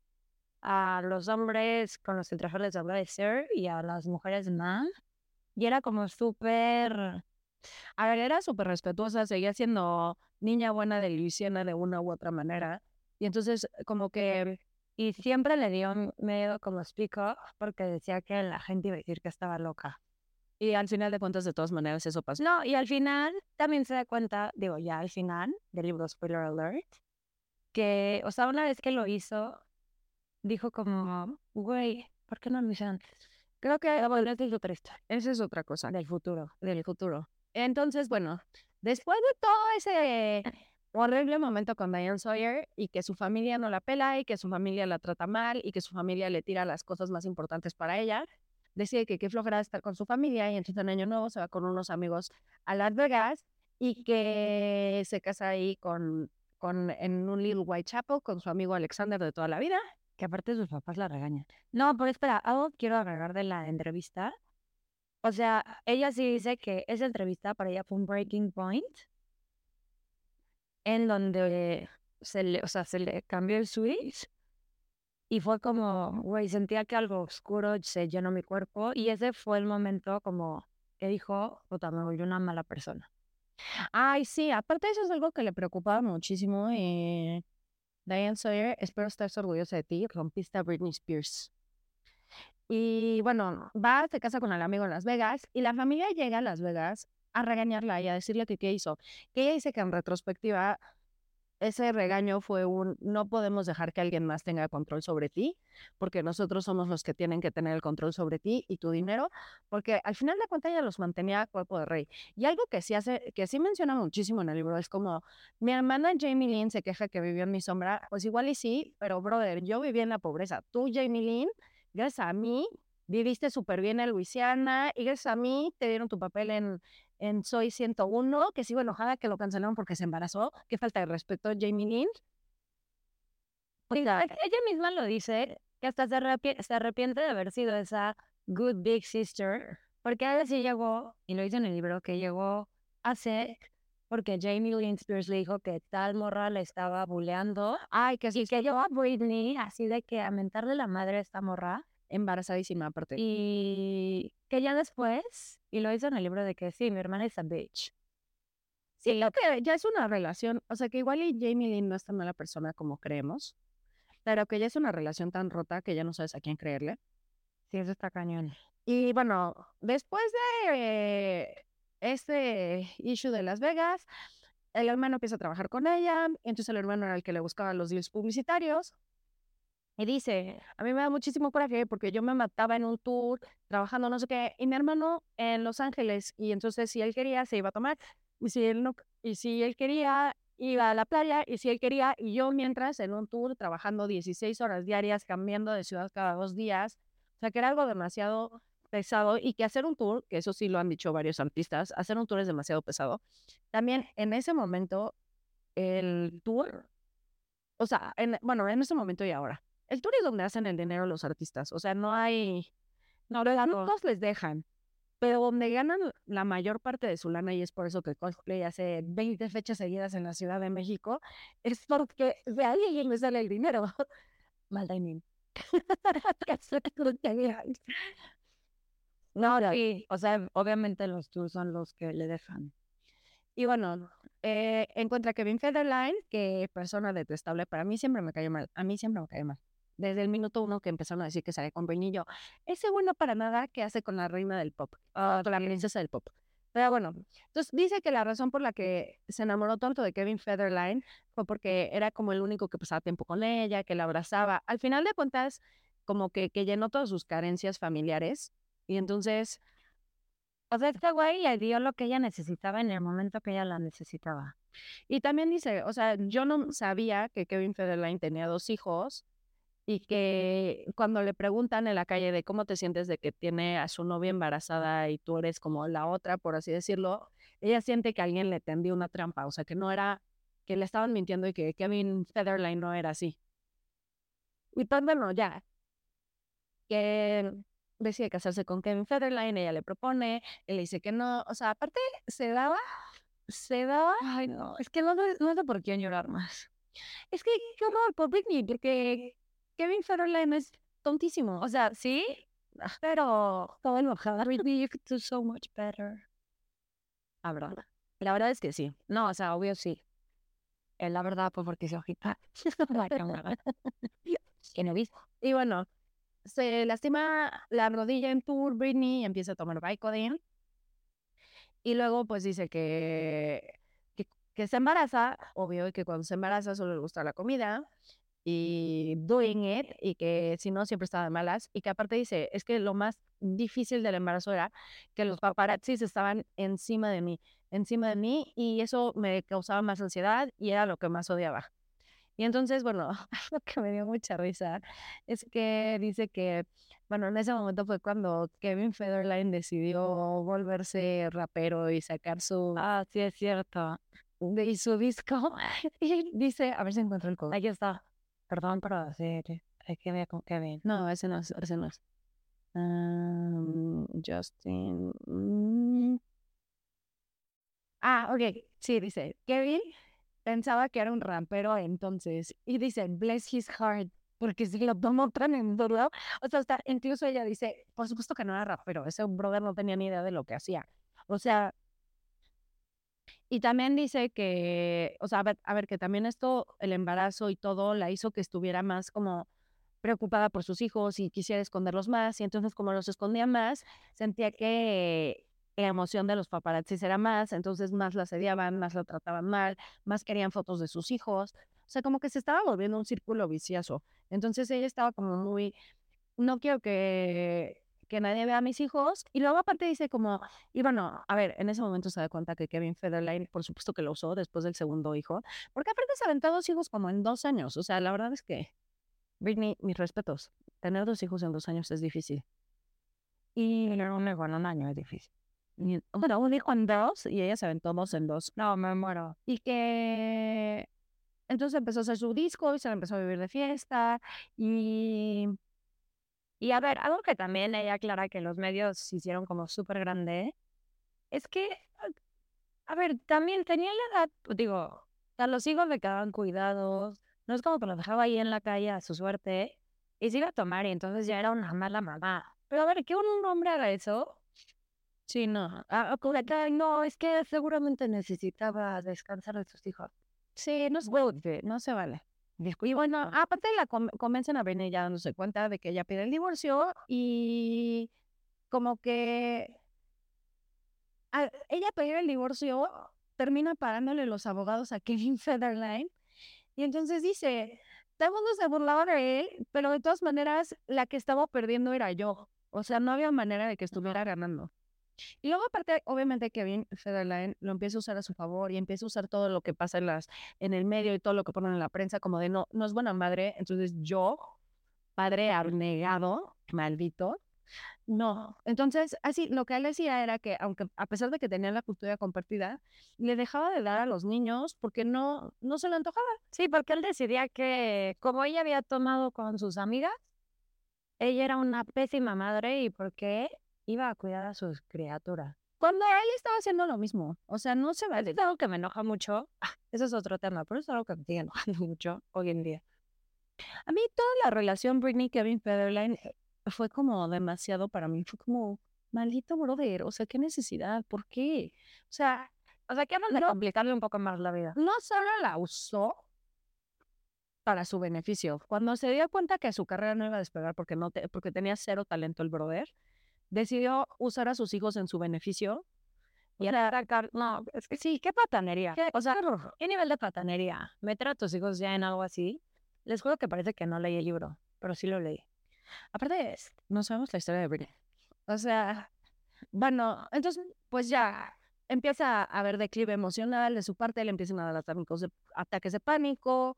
a los hombres con los que trabajaba les hablaba de ser y a las mujeres más. Y era como súper, A ver, era súper respetuosa, seguía siendo niña buena de Luisiana de una u otra manera. Y entonces, como que, y siempre le dio m- miedo como up porque decía que la gente iba a decir que estaba loca. y al final de cuentas, de todas maneras, eso pasó. No, y al final también se da cuenta, digo, ya al final del libro Spoiler Alert, que, o sea, una vez que lo hizo, dijo como, güey, ¿por qué no hice antes? Creo que bueno, es otra historia esa es otra cosa del futuro. del futuro. Entonces, bueno, después de todo ese horrible momento con Diane Sawyer y que su familia no la pela y que su familia la trata mal y que su familia le tira las cosas más importantes para ella, decide que qué flojera estar con su familia y entonces en Año Nuevo se va con unos amigos a Las Vegas y que se casa ahí con, con en un Little Whitechapel con su amigo Alexander de toda la vida. Que aparte sus papás la regañan. No, pero espera, algo quiero agregar de la entrevista. O sea, ella sí dice que esa entrevista para ella fue un breaking point en donde se le, o sea, se le cambió el switch y fue como, güey, sentía que algo oscuro se llenó mi cuerpo y ese fue el momento como que dijo, puta, me volví una mala persona. Ay, sí, aparte eso es algo que le preocupaba muchísimo y Diane Sawyer, espero estar orgullosa de ti, rompiste a Britney Spears. Y bueno, va, se casa con el amigo en Las Vegas y la familia llega a Las Vegas a regañarla y a decirle que qué hizo. Que ella dice que en retrospectiva ese regaño fue un no podemos dejar que alguien más tenga control sobre ti, porque nosotros somos los que tienen que tener el control sobre ti y tu dinero, porque al final de cuentas ella los mantenía a cuerpo de rey. Y algo que sí hace, que sí menciona muchísimo en el libro, es como, mi hermana Jamie Lynn se queja que vivió en mi sombra, pues igual y sí, pero brother, yo viví en la pobreza. Tú, Jamie Lynn, gracias a mí, viviste súper bien en Luisiana y gracias a mí te dieron tu papel en, en Soy 101, que sigo enojada que lo cancelaron porque se embarazó. Qué falta de respeto, Jamie Lynn. Oiga, ella misma lo dice, que hasta se, arrepi- se arrepiente de haber sido esa good big sister, porque a sí llegó, y lo dice en el libro, que llegó a ser porque Jamie Lynn Spears le dijo que tal morra le estaba buleando Ay, que y sí, que yo a Britney así de que a mentarle la madre a esta morra embarazadísima aparte. y que ya después, y lo hizo en el libro de que sí, mi hermana es a bitch. Sí, lo que ya es una relación, o sea que igual y Jamie Lynn no es tan mala persona como creemos, pero que ya es una relación tan rota que ya no sabes a quién creerle. Sí, eso está cañón. Y bueno, después de eh, este issue de Las Vegas, el hermano empieza a trabajar con ella, entonces el hermano era el que le buscaba los deals publicitarios. Y dice, a mí me da muchísimo coraje porque yo me mataba en un tour trabajando no sé qué, y mi hermano en Los Ángeles, y entonces si él quería se iba a tomar, y si él no, y si él quería iba a la playa, y si él quería, y yo mientras en un tour trabajando 16 horas diarias, cambiando de ciudad cada dos días, o sea que era algo demasiado pesado y que hacer un tour, que eso sí lo han dicho varios artistas, hacer un tour es demasiado pesado. También en ese momento, el tour, o sea, en, bueno, en ese momento y ahora, el tour es donde hacen el dinero los artistas, o sea, no hay, no, los grupos les dejan, pero donde ganan la mayor parte de su lana, y es por eso que Coldplay hace 20 fechas seguidas en la Ciudad de México, es porque de alguien le sale el dinero. Mal timing. No, Sí, o sea, obviamente los tours son los que le dejan. Y bueno, eh, encuentra Kevin Federline, que persona detestable, para mí siempre me cayó mal, a mí siempre me cayó mal. Desde el minuto uno que empezaron a decir que sale con Britney, yo, ese bueno para nada que hace con la reina del pop, ah, con la princesa del pop. Pero bueno, entonces dice que la razón por la que se enamoró tanto de Kevin Federline fue porque era como el único que pasaba tiempo con ella, que la abrazaba. Al final de cuentas, como que, que llenó todas sus carencias familiares. Y entonces, O sea, este güey le dio lo que ella necesitaba en el momento que ella la necesitaba. Y también dice, o sea, yo no sabía que Kevin Federline tenía dos hijos y que cuando le preguntan en la calle de cómo te sientes de que tiene a su novia embarazada y tú eres como la otra, por así decirlo, ella siente que alguien le tendió una trampa, o sea, que no era, que le estaban mintiendo y que Kevin Federline no era así. Y pues bueno, ya, que decide casarse con Kevin Federline, ella le propone, él le dice que no, o sea, aparte se daba, se daba Ay, no, es que no, no, sé por quién llorar más. Es que, qué horror por Britney, porque Kevin Federline es tontísimo. O sea, sí, pero Estaba enojada. Britney, you could do so much better. La verdad. La verdad es que sí. No, o sea, obvio sí. La verdad, pues porque se ojita. que no viste. Y bueno, se lastima la rodilla en tour Britney empieza a tomar Vicodin. Y luego, pues dice que, que, que se embaraza, obvio, y que cuando se embaraza solo le gusta la comida y doing it, y que si no, siempre estaba de malas. Y que aparte dice, es que lo más difícil del embarazo era que los paparazzis estaban encima de mí, encima de mí, y eso me causaba más ansiedad y era lo que más odiaba. Y entonces, bueno, lo que me dio mucha risa es que dice que, bueno, en ese momento fue cuando Kevin Federline decidió volverse rapero y sacar su, Ah, sí, es cierto. y su disco. Y dice, a ver si encuentro el código. Aquí está. Perdón, pero sí, sí, hay que ver con Kevin. No, ese no es, ese no es. Um, Justin. mm. Ah, ok. Sí, dice, Kevin pensaba que era un rapero entonces. Y dice, bless his heart, porque se lo tomó tan en. O sea, hasta incluso ella dice, por supuesto que no era rapero, ese brother no tenía ni idea de lo que hacía. O sea, Y también dice que, o sea, a ver, a ver, que también esto, el embarazo y todo, la hizo que estuviera más como preocupada por sus hijos y quisiera esconderlos más. Y entonces, como los escondía más, sentía que la emoción de los paparazzis era más, entonces más la asediaban, más la trataban mal, más querían fotos de sus hijos. O sea, como que se estaba volviendo un círculo vicioso. Entonces ella estaba como muy, no quiero que, que nadie vea a mis hijos. Y luego aparte dice como, y bueno, a ver, en ese momento se da cuenta que Kevin Federline, por supuesto que lo usó después del segundo hijo, porque aparte se aventó dos hijos como en dos años. O sea, la verdad es que, Britney, mis respetos, tener dos hijos en dos años es difícil. Y tener un hijo en un año es difícil. Bueno, un hijo en dos y ella se aventó dos en dos. No, me muero. Y que entonces empezó a hacer su disco y se empezó a vivir de fiesta y Y a ver, algo que también ella aclara que los medios se hicieron como súper grande, es que, a ver, también tenía la edad, pues, digo, sea, los hijos le quedaban cuidados, no es como que los dejaba ahí en la calle a su suerte, y se iba a tomar y entonces ya era una mala mamá. Pero a ver, que un hombre haga eso, sí, no. ah, no, es que seguramente necesitaba descansar de sus hijos. Sí, no, se- no se vale. Y bueno, aparte la con- convencen a Britney ya dándose cuenta de que ella pide el divorcio y como que ella pedir el divorcio termina parándole los abogados a Kevin Federline y entonces dice, todo el mundo se burlaba de él, pero de todas maneras la que estaba perdiendo era yo. O sea, no había manera de que estuviera ganando. Y luego aparte, obviamente Kevin Federline lo empieza a usar a su favor y empieza a usar todo lo que pasa en las en el medio y todo lo que ponen en la prensa como de no no es buena madre, entonces yo padre abnegado, maldito. No, entonces así lo que él decía era que aunque a pesar de que tenía la custodia compartida, le dejaba de dar a los niños porque no no se le antojaba. Sí, porque él decidía que como ella había tomado con sus amigas, ella era una pésima madre y porque iba a cuidar a sus criaturas. Cuando él estaba haciendo lo mismo, o sea, no se vale. Es algo que me enoja mucho. Ah, Eso es otro tema, pero es algo que me sigue enojando mucho hoy en día. A mí toda la relación Britney Kevin Federline eh, fue como demasiado para mí, fue como maldito brother, o sea, qué necesidad, ¿por qué? O sea, O sea, que de No. complicarle un poco más la vida. no solo la usó para su beneficio. Cuando se dio cuenta que su carrera no iba a despegar porque no te- porque tenía cero talento el brother, decidió usar a sus hijos en su beneficio. Y sacar, no, es que sí, qué patanería. ¿Qué? O sea, ¿qué nivel de patanería? Meter a tus hijos ya en algo así. Les juro que parece que no leí el libro, pero sí lo leí. Aparte, no sabemos la historia de Britney. O sea, bueno, entonces, pues ya empieza a haber declive emocional de su parte, le empiezan a dar ataques de, ataques de pánico,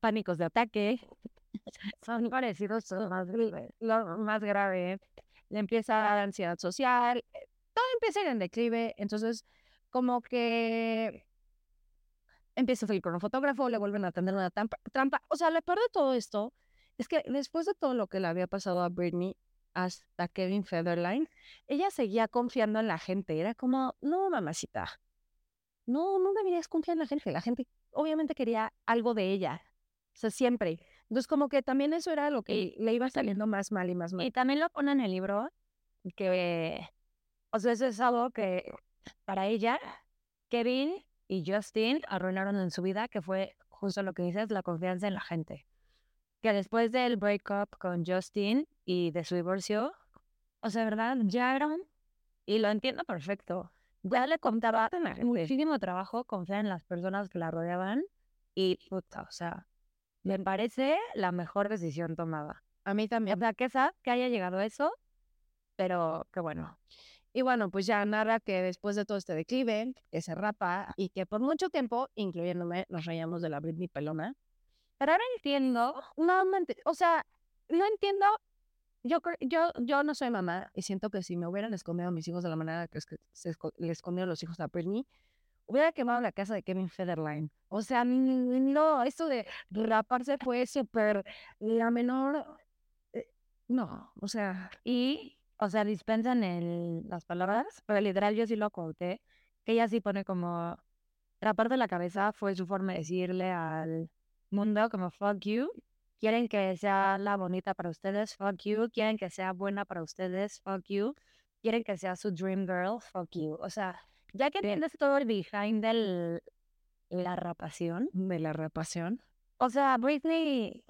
pánicos de ataque, Son parecidos, son más graves. lo más grave, le empieza a ansiedad social, eh, todo empieza a ir en declive, entonces como que empieza a salir con un fotógrafo, le vuelven a atender una trampa, trampa. O sea, lo peor de todo esto es que después de todo lo que le había pasado a Britney hasta Kevin Federline, ella seguía confiando en la gente. Era como, no, mamacita, no, no deberías confiar en la gente. La gente obviamente quería algo de ella. O sea, siempre. Entonces, como que también eso era lo que le iba saliendo más mal y más mal. Y también lo pone en el libro que, o sea, eso es algo que para ella, Kevin y Justin arruinaron en su vida, que fue justo lo que dices, la confianza en la gente. Que después del breakup con Justin y de su divorcio, o sea, ¿verdad? Ya eran, y lo entiendo perfecto, ya le contaba muchísimo trabajo confiar en las personas que la rodeaban y, puta, o sea, me parece la mejor decisión tomada. A mí O también. sea, que sad que haya llegado a eso, pero que bueno. Y bueno, pues ya narra que después de todo este declive, que se rapa y que por mucho tiempo, incluyéndome, nos reíamos de la Britney pelona. Pero ahora entiendo, no, o sea, no entiendo. Yo, yo, yo no soy mamá y siento que si me hubieran escondido a mis hijos de la manera que se esco- le escondieron los hijos a Britney, hubiera quemado la casa de Kevin Federline. O sea, no, esto de raparse fue súper la menor. eh, No, o sea, Y, o sea, dispensan el, las palabras, pero literal yo sí lo conté, que ella sí pone como, raparte la cabeza fue su forma de decirle al mundo como fuck you, quieren que sea la bonita para ustedes, fuck you, quieren que sea buena para ustedes, fuck you, quieren que sea su dream girl, fuck you. O sea, Ya que tienes todo el behind del la rapación, De la rapación. o sea, Britney,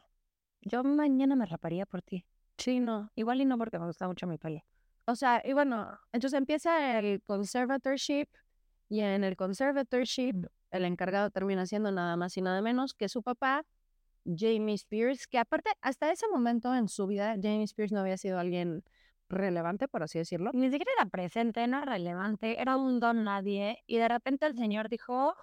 yo mañana me raparía por ti. Sí, no. Igual y no porque me gusta mucho mi pelo. O sea, y bueno, entonces empieza el conservatorship y en el conservatorship el encargado termina siendo nada más y nada menos que su papá, Jamie Spears, que aparte hasta ese momento en su vida Jamie Spears no había sido alguien relevante, por así decirlo. Ni siquiera era presente, no era relevante, era un don nadie. Y de repente el señor dijo,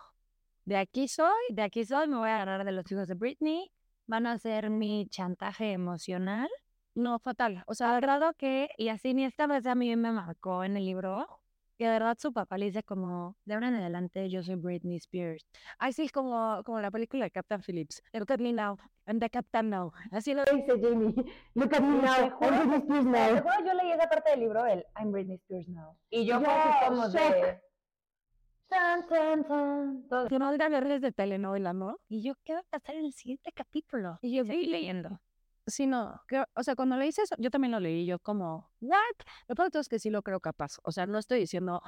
de aquí soy, de aquí soy, me voy a agarrar de los hijos de Britney, van a ser mi chantaje emocional. No, fatal. O sea, Al grado que, y así ni esta vez a mí me marcó en el libro, que de verdad su papá le dice como, de ahora en adelante yo soy Britney Spears. Ay, sí, como, como la película de Captain Phillips. Look at me now. I'm the captain now. Así lo Dice Jamie, look at me now, I'm Britney Spears now. Te juro, yo leí esa parte del libro, el I'm Britney Spears now. Y yo, Yo, fue así como shock. de... Tan, tan, tan, todo. verles de telenovela, ¿no? Y yo, ¿qué va a pasar en el siguiente capítulo? Y yo seguí leyendo. Sí, no. creo- o sea, cuando leí eso, yo también lo leí. Yo como, ¿what? Lo peor de todo es que sí lo creo capaz. O sea, no estoy diciendo,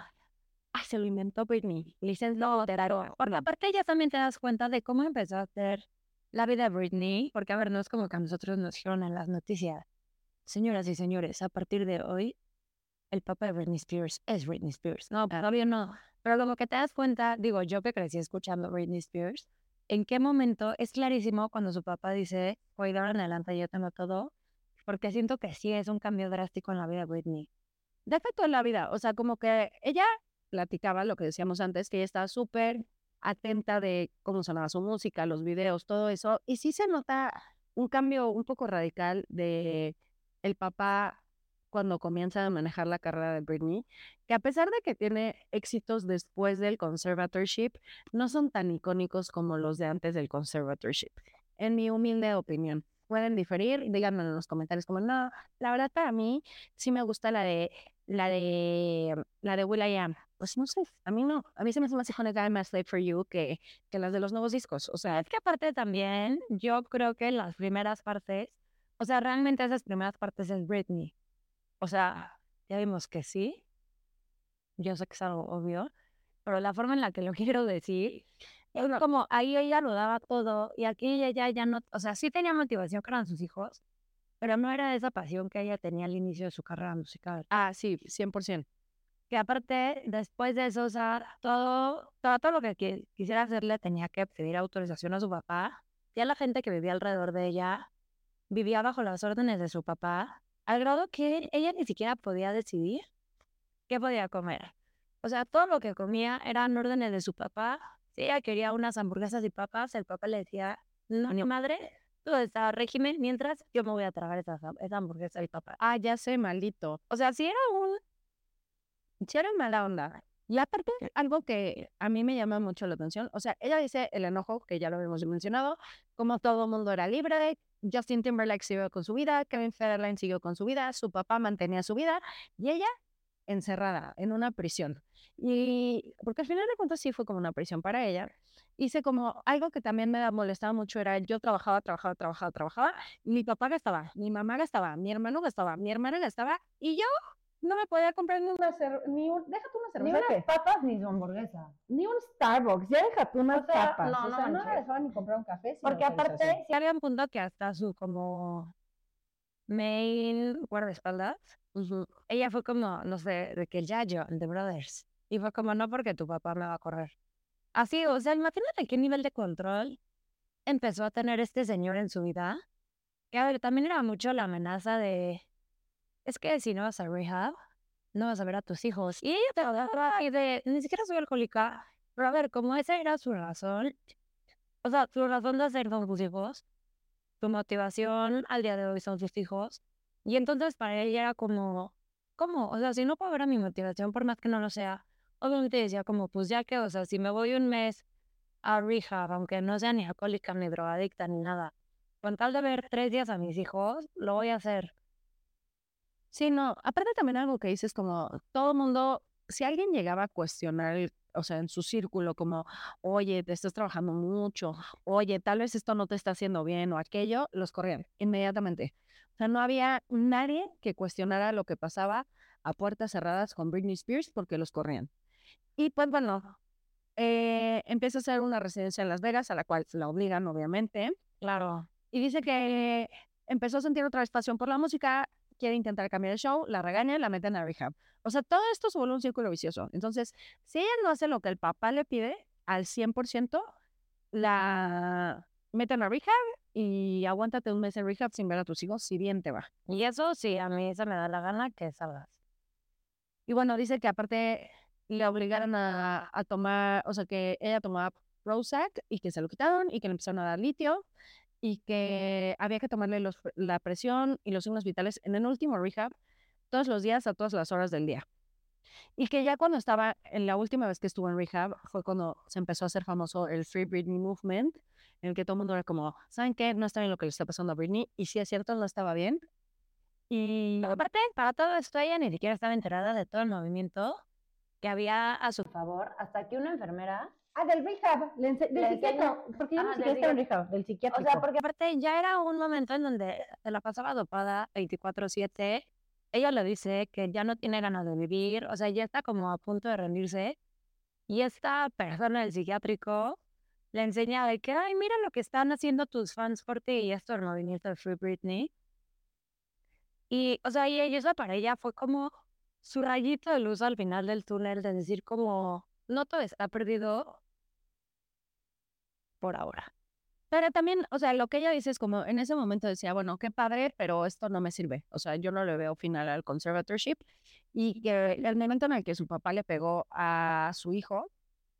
ay, se lo inventó Britney. Licenciado literario. Porque aparte ya también te das cuenta de cómo empezó a hacer la vida de Britney, porque a ver, no es como que a nosotros nos dijeron en las noticias, señoras y señores, a partir de hoy, el papá de Britney Spears es Britney Spears. No, todavía no. Pero como que te das cuenta, digo, yo que crecí escuchando Britney Spears, en qué momento es clarísimo cuando su papá dice, hoy de ahora en adelante yo tengo todo, porque siento que sí es un cambio drástico en la vida de Britney. de efecto en la vida. O sea, como que ella platicaba lo que decíamos antes, que ella estaba súper atenta de cómo sonaba su música, los videos, todo eso. Y sí se nota un cambio un poco radical de el papá cuando comienza a manejar la carrera de Britney, que a pesar de que tiene éxitos después del conservatorship, no son tan icónicos como los de antes del conservatorship, en mi humilde opinión. Pueden diferir, díganme en los comentarios como, no, la verdad para mí sí me gusta la de la de la de Will.i.am. Pues no sé, a mí no, a mí se me hace más icónica I'm a Slave for You que, que las de los nuevos discos. O sea, Es que aparte también, yo creo que las primeras partes, o sea, realmente esas primeras partes es Britney. O sea, ya vimos que sí. Yo sé que es algo obvio, pero la forma en la que lo quiero decir es como ahí ella lo daba todo y aquí ella ya no, o sea, sí tenía motivación que eran sus hijos, pero no era esa pasión que ella tenía al inicio de su carrera musical. ah, sí, 100%. Que aparte, después de eso, o sea, todo, todo, todo lo que qui- quisiera hacerle tenía que pedir autorización a su papá. Ya la gente que vivía alrededor de ella vivía bajo las órdenes de su papá, al grado que ella ni siquiera podía decidir qué podía comer. O sea, todo lo que comía eran órdenes de su papá. Si ella quería unas hamburguesas y papas, el papá le decía, no, ni madre, tú estás a régimen mientras yo me voy a tragar esa, esa hamburguesa y papas. Ah, ya sé, maldito. O sea, sí era un. Sí era mala onda. Y aparte, algo que a mí me llama mucho la atención, o sea, ella dice el enojo, que ya lo habíamos mencionado, como todo mundo era libre, Justin Timberlake siguió con su vida, Kevin Federline siguió con su vida, su papá mantenía su vida, y ella encerrada en una prisión. Y porque al final de cuentas sí fue como una prisión para ella. Hice como algo que también me molestaba mucho era yo trabajaba, trabajaba, trabajaba, trabajaba, mi papá gastaba, mi mamá gastaba, mi hermano gastaba, mi hermana gastaba, y yo no me podía comprar ni una cer- ni un, déjate una Ni cerveza, unas ¿qué? papas ni su hamburguesa. Ni un Starbucks, ya déjate unas O sea, papas. no, o no sea, no me dejaban ni comprar un café. Porque aparte, si había un punto que hasta su como main guardaespaldas, ella fue como, no sé, de que ya yo, el de Brothers. Y fue como, no porque tu papá me va a correr. Así, o sea, imagínate qué nivel de control empezó a tener este señor en su vida. Que a ver, también era mucho la amenaza de, es que si no vas a rehab, no vas a ver a tus hijos. Y ella te hablaba y de, ni siquiera soy alcohólica. Pero a ver, como esa era su razón, o sea, su razón de hacer son sus hijos, su motivación al día de hoy son sus hijos. Y entonces para ella era como, ¿cómo? O sea, si no puedo ver a mi motivación, por más que no lo sea, obviamente decía como, pues ya que, o sea, si me voy un mes a rehab, aunque no sea ni alcohólica, ni drogadicta, ni nada, con tal de ver tres días a mis hijos, lo voy a hacer. Sí, no, aparte también algo que dices como todo el mundo, si alguien llegaba a cuestionar, el- o sea, en su círculo, como, oye, te estás trabajando mucho, oye, tal vez esto no te está haciendo bien o aquello, los corrían inmediatamente. O sea, no había nadie que cuestionara lo que pasaba a puertas cerradas con Britney Spears porque los corrían. Y pues bueno, eh, empieza a hacer una residencia en Las Vegas, a la cual la obligan, obviamente. Claro. Y dice que empezó a sentir otra vez pasión por la música, quiere intentar cambiar el show, la regaña, la meten a rehab. O sea, todo esto se vuelve un círculo vicioso. Entonces, si ella no hace lo que el papá le pide al 100%, la meten a rehab y aguántate un mes en rehab sin ver a tus hijos, si bien te va. Y eso sí, a mí se me da la gana que salgas. Y bueno, dice que aparte le obligaron a, a tomar, o sea, que ella tomaba Prozac y que se lo quitaron y que le empezaron a dar litio y que había que tomarle los, la presión y los signos vitales en el último rehab todos los días a todas las horas del día. Y que ya cuando estaba, en la última vez que estuvo en rehab, fue cuando se empezó a hacer famoso el Free Britney Movement, en el que todo el mundo era como, ¿saben qué? No está bien lo que le está pasando a Britney. Y si es cierto, no estaba bien. Y aparte, para todo esto, ella ni siquiera estaba enterada de todo el movimiento que había a su favor, hasta que una enfermera, Ah, del rehab, le ense- del Le psiquiatra, enseño- porque yo Ajá, ni del siquiera estaba en psiquiatra. rehab, del o sea, porque Aparte, ya era un momento en donde se la pasaba dopada 24-7. Ella le dice que ya no tiene ganas de vivir, o sea, ya está como a punto de rendirse. Y esta persona del psiquiátrico le enseña de que, ay, mira lo que están haciendo tus fans por ti y esto el movimiento de Free Britney. Y, o sea, y y eso para ella fue como su rayito de luz al final del túnel, de decir como, no todo está perdido por ahora. Pero también, o sea, lo que ella dice es como, en ese momento decía, bueno, qué padre, pero esto no me sirve. O sea, yo no le veo final al conservatorship. Y que el momento en el que su papá le pegó a su hijo,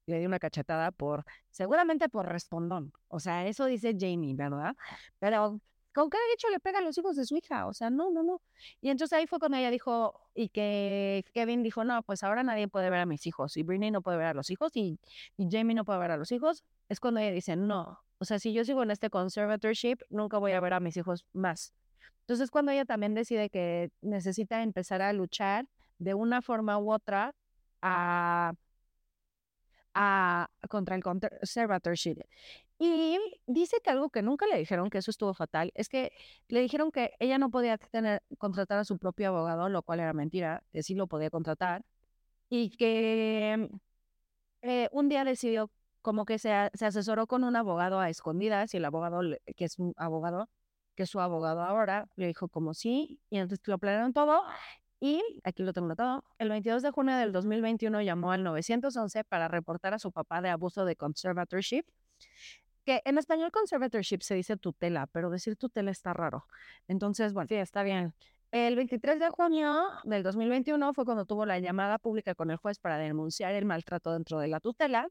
le dio una cachetada por, seguramente por respondón. O sea, eso dice Jamie, ¿verdad? Pero, ¿con qué derecho le pega a los hijos de su hija? O sea, no, no, no. Y entonces ahí fue cuando ella dijo, y que Kevin dijo, no, pues ahora nadie puede ver a mis hijos. Y Britney no puede ver a los hijos, y, y Jamie no puede ver a los hijos. Es cuando ella dice, no, o sea, si yo sigo en este conservatorship, nunca voy a ver a mis hijos más. Entonces, cuando ella también decide que necesita empezar a luchar de una forma u otra a, a- contra el conservatorship. Y dice que algo que nunca le dijeron, que eso estuvo fatal, es que le dijeron que ella no podía tener, contratar a su propio abogado, lo cual era mentira, que sí lo podía contratar, y que eh, un día decidió como que se, se asesoró con un abogado a escondidas y el abogado, que es un abogado, que es su abogado ahora, le dijo como sí, y entonces lo planearon todo. Y aquí lo tengo todo. El 22 de junio del 2021 llamó al 911 para reportar a su papá de abuso de conservatorship. Que en español conservatorship se dice tutela, pero decir tutela está raro. Entonces, bueno, Sí, está bien. el 23 de junio del 2021 fue cuando tuvo la llamada pública con el juez para denunciar el maltrato dentro de la tutela.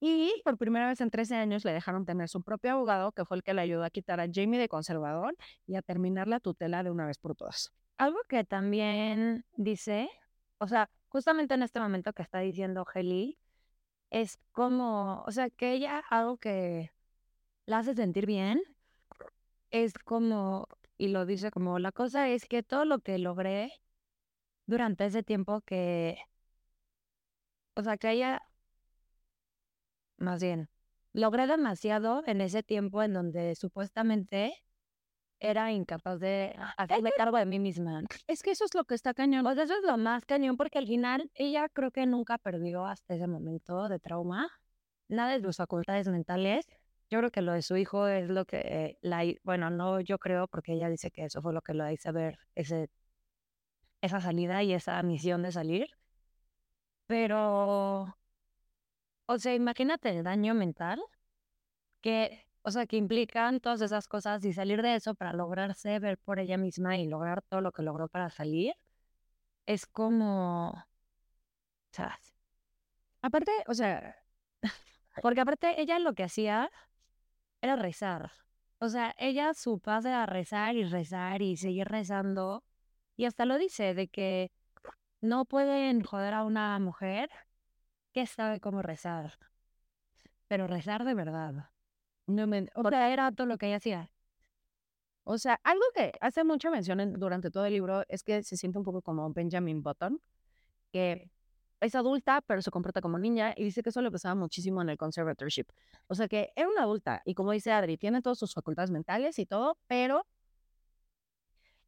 Y por primera vez en 13 años le dejaron tener su propio abogado, que fue el que le ayudó a quitar a Jamie de conservador y a terminar la tutela de una vez por todas. Algo que también dice, o sea, justamente en este momento que está diciendo Heli, es como, o sea, que ella algo que la hace sentir bien es como, y lo dice como, la cosa es que todo lo que logré durante ese tiempo que, o sea, que ella, más bien, logré demasiado en ese tiempo en donde supuestamente era incapaz de hacerme cargo de mí misma. Es que eso es lo que está cañón. O sea, eso es lo más cañón porque al final ella creo que nunca perdió hasta ese momento de trauma nada de sus facultades mentales. Yo creo que lo de su hijo es lo que eh, la, bueno, no yo creo porque ella dice que eso fue lo que lo hizo ver ese, esa salida y esa misión de salir. Pero, o sea, imagínate el daño mental que, o sea, que implican todas esas cosas y salir de eso para lograrse ver por ella misma y lograr todo lo que logró para salir, es como, ¿sabes? Aparte, o sea, Porque aparte ella lo que hacía era rezar. O sea, ella su paz era rezar y rezar y seguir rezando. Y hasta lo dice de que no pueden joder a una mujer que sabe cómo rezar. Pero rezar de verdad. No O sea, era todo lo que ella hacía. O sea, algo que hace mucha mención en- durante todo el libro es que se siente un poco como Benjamin Button, que es adulta, pero se comporta como niña, y dice que eso le pasaba muchísimo en el conservatorship. O sea, que era una adulta, y como dice Adri, tiene todas sus facultades mentales y todo, pero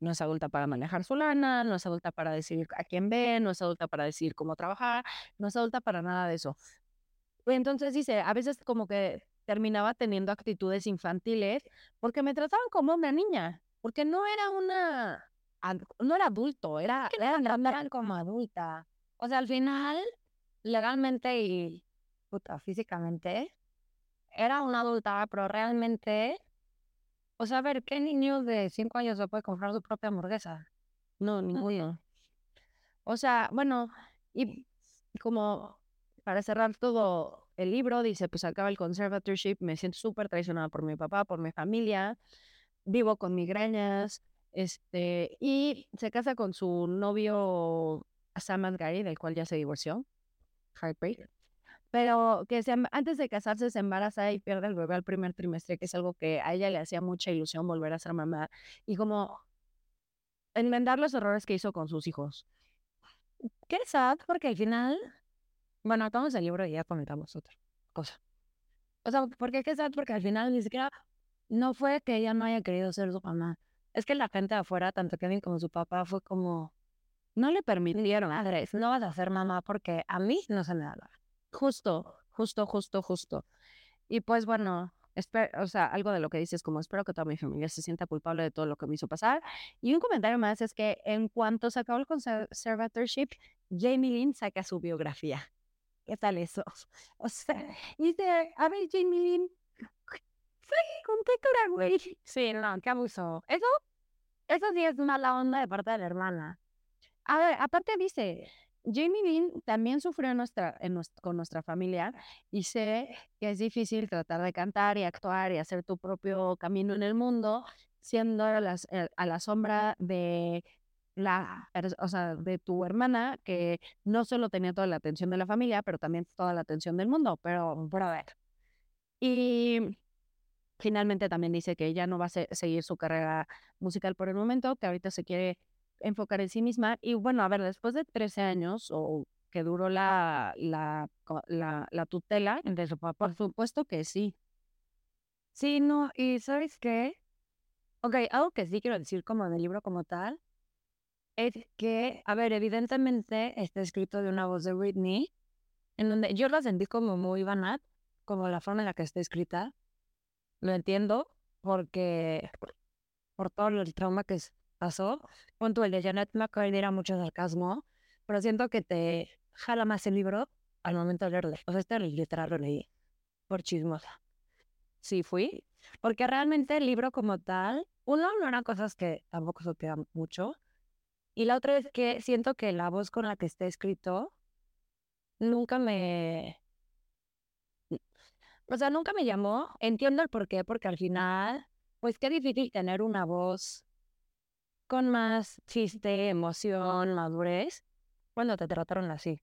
no es adulta para manejar su lana, no es adulta para decidir a quién ve, no es adulta para decidir cómo trabajar, no es adulta para nada de eso. Entonces dice, a veces como que terminaba teniendo actitudes infantiles porque me trataban como una niña, porque no era una, no era adulto, era, era tratan como adulta. O sea, al final, legalmente y puta, físicamente, era una adulta, pero realmente, o sea, a ver, ¿qué niño de cinco años se puede comprar su propia hamburguesa? No, ninguno. O sea, bueno, y como para cerrar todo el libro, dice, pues acaba el conservatorship, me siento súper traicionada por mi papá, por mi familia, vivo con migrañas, este, y se casa con su novio Sam Gary, del cual ya se divorció, Heartbreak, pero que se, em- antes de casarse se embaraza y pierde el bebé al primer trimestre, que es algo que a ella le hacía mucha ilusión volver a ser mamá, y como enmendar los errores que hizo con sus hijos. Qué sad, porque al final, bueno, acabamos el libro y ya comentamos otra cosa. O sea, ¿por qué qué sad? Porque al final ni siquiera no fue que ella no haya querido ser su mamá. Es que la gente de afuera, tanto Kevin como su papá, fue como, No le permitieron. madre, no vas a ser mamá porque a mí no se me da la gana". Justo, justo, justo, justo. Y pues bueno, o sea, algo de lo que dices, como espero que toda mi familia se sienta culpable de todo lo que me hizo pasar. Y un comentario más es que en cuanto se acabó el conservatorship, Jamie Lynn saca su biografía. ¿Qué tal eso? O sea, y dice, a ver, Jamie Lynn, fue contactora, güey. Sí, no, qué abuso. Eso, eso sí es mala onda de parte de la hermana. A ver, aparte dice, Jamie Lynn también sufrió nuestra, en con nuestra familia y sé que es difícil tratar de cantar y actuar y hacer tu propio camino en el mundo siendo a, las- eh, a la sombra de la, o sea, de tu hermana que no solo tenía toda la atención de la familia, pero también toda la atención del mundo, pero, ver. Y finalmente también dice que ella no va a se- seguir su carrera musical por el momento, que ahorita se quiere enfocar en sí misma. Y bueno, a ver, después de 13 años o que duró la, la, la, la tutela, por supuesto que sí. Sí, no, y ¿sabes qué? Ok, algo que sí quiero decir como del libro como tal, es que, a ver, evidentemente está escrito de una voz de Britney, en donde yo la sentí como muy banal, como la forma en la que está escrita. Lo entiendo, porque por todo el trauma que pasó, punto el de Janet McCarthy era mucho sarcasmo, pero siento que te jala más el libro al momento de leerlo. O sea, este literal lo leí por chismosa. Sí, fui. Porque realmente el libro como tal, uno, no eran cosas que tampoco supieran mucho. Y la otra es que siento que la voz con la que está escrito nunca me... O sea, nunca me llamó. Entiendo el por qué, porque al final, pues qué difícil tener una voz con más chiste, emoción, madurez, cuando te trataron así.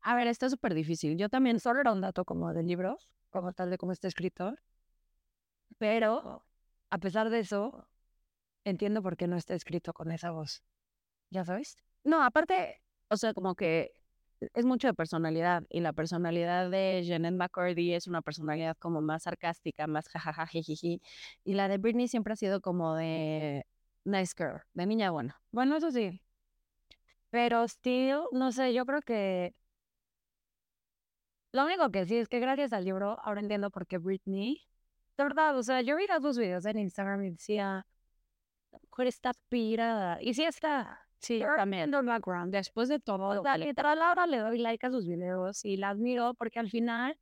A ver, está súper difícil. Yo también Solo era un dato como del libro, como tal de cómo está escrito. Pero, a pesar de eso, entiendo por qué no está escrito con esa voz. ¿Ya sabes? No, aparte, o sea, como que es mucho de personalidad y la personalidad de Janet McCurdy es una personalidad como más sarcástica, más jajaja, jijiji, y la de Britney siempre ha sido como de nice girl, de niña buena. Bueno, eso sí. Pero still, no sé, yo creo que lo único que sí es que gracias al libro ahora entiendo por qué Britney, de verdad, o sea, yo veía sus videos en Instagram y decía, la mujer está pirada. Y sí está. Sí, Girl también. Después de todo, O sea, literal ahora le doy like a sus videos y la admiro porque al final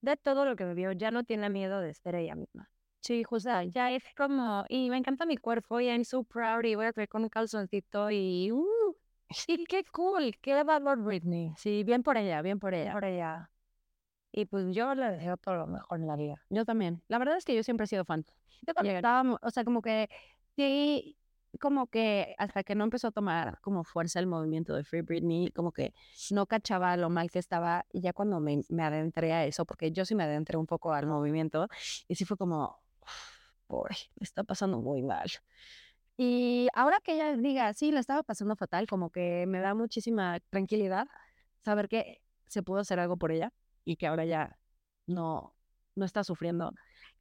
de todo lo que vivió ya no tiene miedo de ser ella misma. sí. O sea, ya es como, y me encanta mi cuerpo y I'm so proud y voy a ver con un calzoncito y, uh, y qué cool, qué valor Britney. Sí, bien por ella, bien por ella. Ahora ya. Y pues yo le deseo todo lo mejor en la vida. Yo también. La verdad es que yo siempre he sido fan. Yo también. Estaba o sea, como que sí, como que hasta que no empezó a tomar como fuerza el movimiento de Free Britney, como que no cachaba lo mal que estaba. Y ya cuando me, me adentré a eso, porque yo sí me adentré un poco al movimiento, y sí fue como, pobre, me está pasando muy mal. Y ahora que ella diga, sí, la estaba pasando fatal, como que me da muchísima tranquilidad saber que se pudo hacer algo por ella y que ahora ya no, no está sufriendo.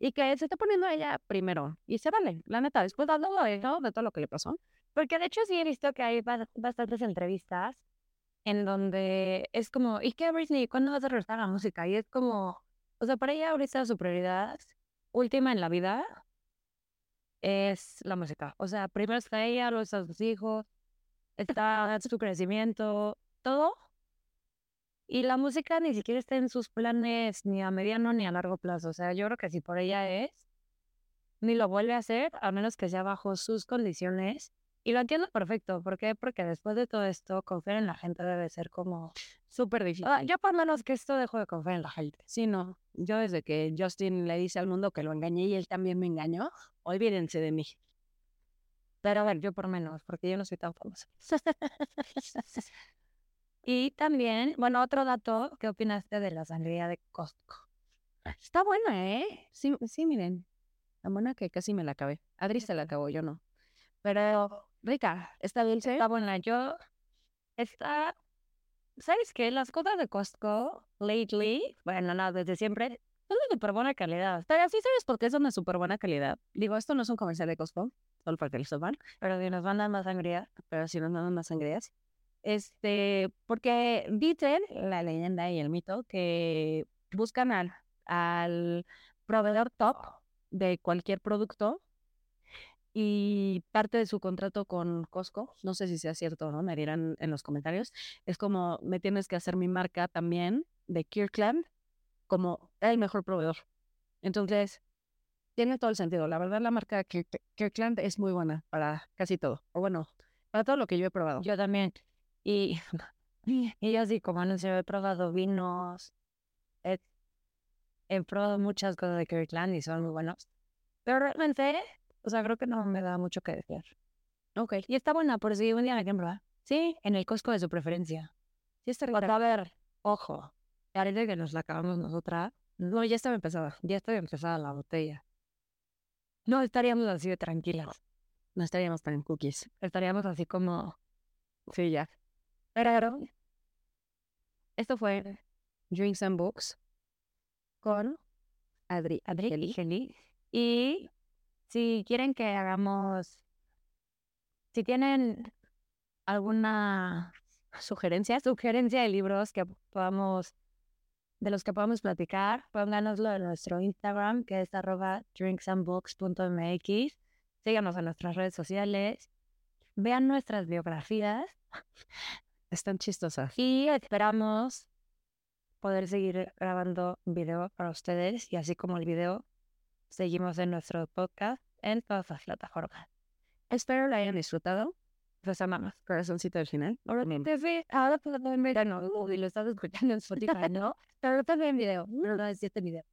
Y que se está poniendo ella primero. Y se vale, la neta, después de todo, de todo lo que le pasó. Porque de hecho sí he visto que hay ba- bastantes entrevistas en donde es como, ¿y qué Britney? ¿Cuándo vas a regresar a la música? Y es como, o sea, para ella ahorita su prioridad última en la vida es la música. O sea, primero está ella, luego están sus hijos, está su crecimiento, todo. Y la música ni siquiera está en sus planes ni a mediano ni a largo plazo. O sea, yo creo que si por ella es, ni lo vuelve a hacer, a menos que sea bajo sus condiciones. Y lo entiendo perfecto. ¿Por qué? Porque después de todo esto, confiar en la gente debe ser como... Súper difícil. Ah, yo por menos que esto dejo de confiar en la gente. Sí, no. Yo desde que Justin le dice al mundo que lo engañé y él también me engañó, olvídense de mí. Pero a ver, yo por menos, porque yo no soy tan famosa. y también, bueno, otro dato, ¿qué opinaste de la sangría de Costco? Está buena, ¿eh? Sí, sí, miren. La buena que casi me la acabé. Adri se la acabó, yo no. Pero rica, está dulce. Está buena, yo... Está... ¿Sabes qué? Las cosas de Costco, lately, bueno, no, desde siempre, son de súper buena calidad. Pero sí sabes por qué son de súper buena calidad. Digo, esto no es un comercial de Costco, solo para que lo sepan, Pero si nos mandan más sangría, pero si nos dan más sangrías. Este, porque dicen la leyenda y el mito que buscan al, al proveedor top de cualquier producto y parte de su contrato con Costco, no sé si sea cierto no, me dirán en los comentarios, es como me tienes que hacer mi marca también de Kirkland como el mejor proveedor. Entonces, tiene todo el sentido. La verdad, la marca Kirk- Kirkland es muy buena para casi todo. O bueno, para todo lo que yo he probado. yo también. Y, y yo así como anuncio, he probado vinos, he, he probado muchas cosas de Kirkland y son muy buenos. Pero realmente, o sea, creo que no me da mucho que decir. Ok. Y está buena, por si un día la quieren probar. Sí, en el Costco de su preferencia. Sí, está Pero rica. a ver, ojo, ahorita que nos la acabamos nosotras, No, ya estaba empezada. ya está empezada la botella. No estaríamos así de tranquilas. No estaríamos tan cookies. Estaríamos así como... Sí, ya. Pero, Esto fue Drinks and Books con Adri. Adri. Y si quieren que hagamos, si tienen alguna ¿Sugerencias? sugerencia de libros que podamos, de los que podamos platicar, pónganoslo en nuestro Instagram, que es arroba drinksandbooks.mx. Síganos en nuestras redes sociales. Vean nuestras biografías Están chistosas. y esperamos poder seguir grabando video para ustedes y así como el video, seguimos en nuestro podcast en todas las plataformas. Espero lo hayan disfrutado. Los amamos. Corazoncito al final. Ahora te ve, ahora no en verano, y lo estás escuchando en Spotify, ¿no? Pero también en video, no, no es este video.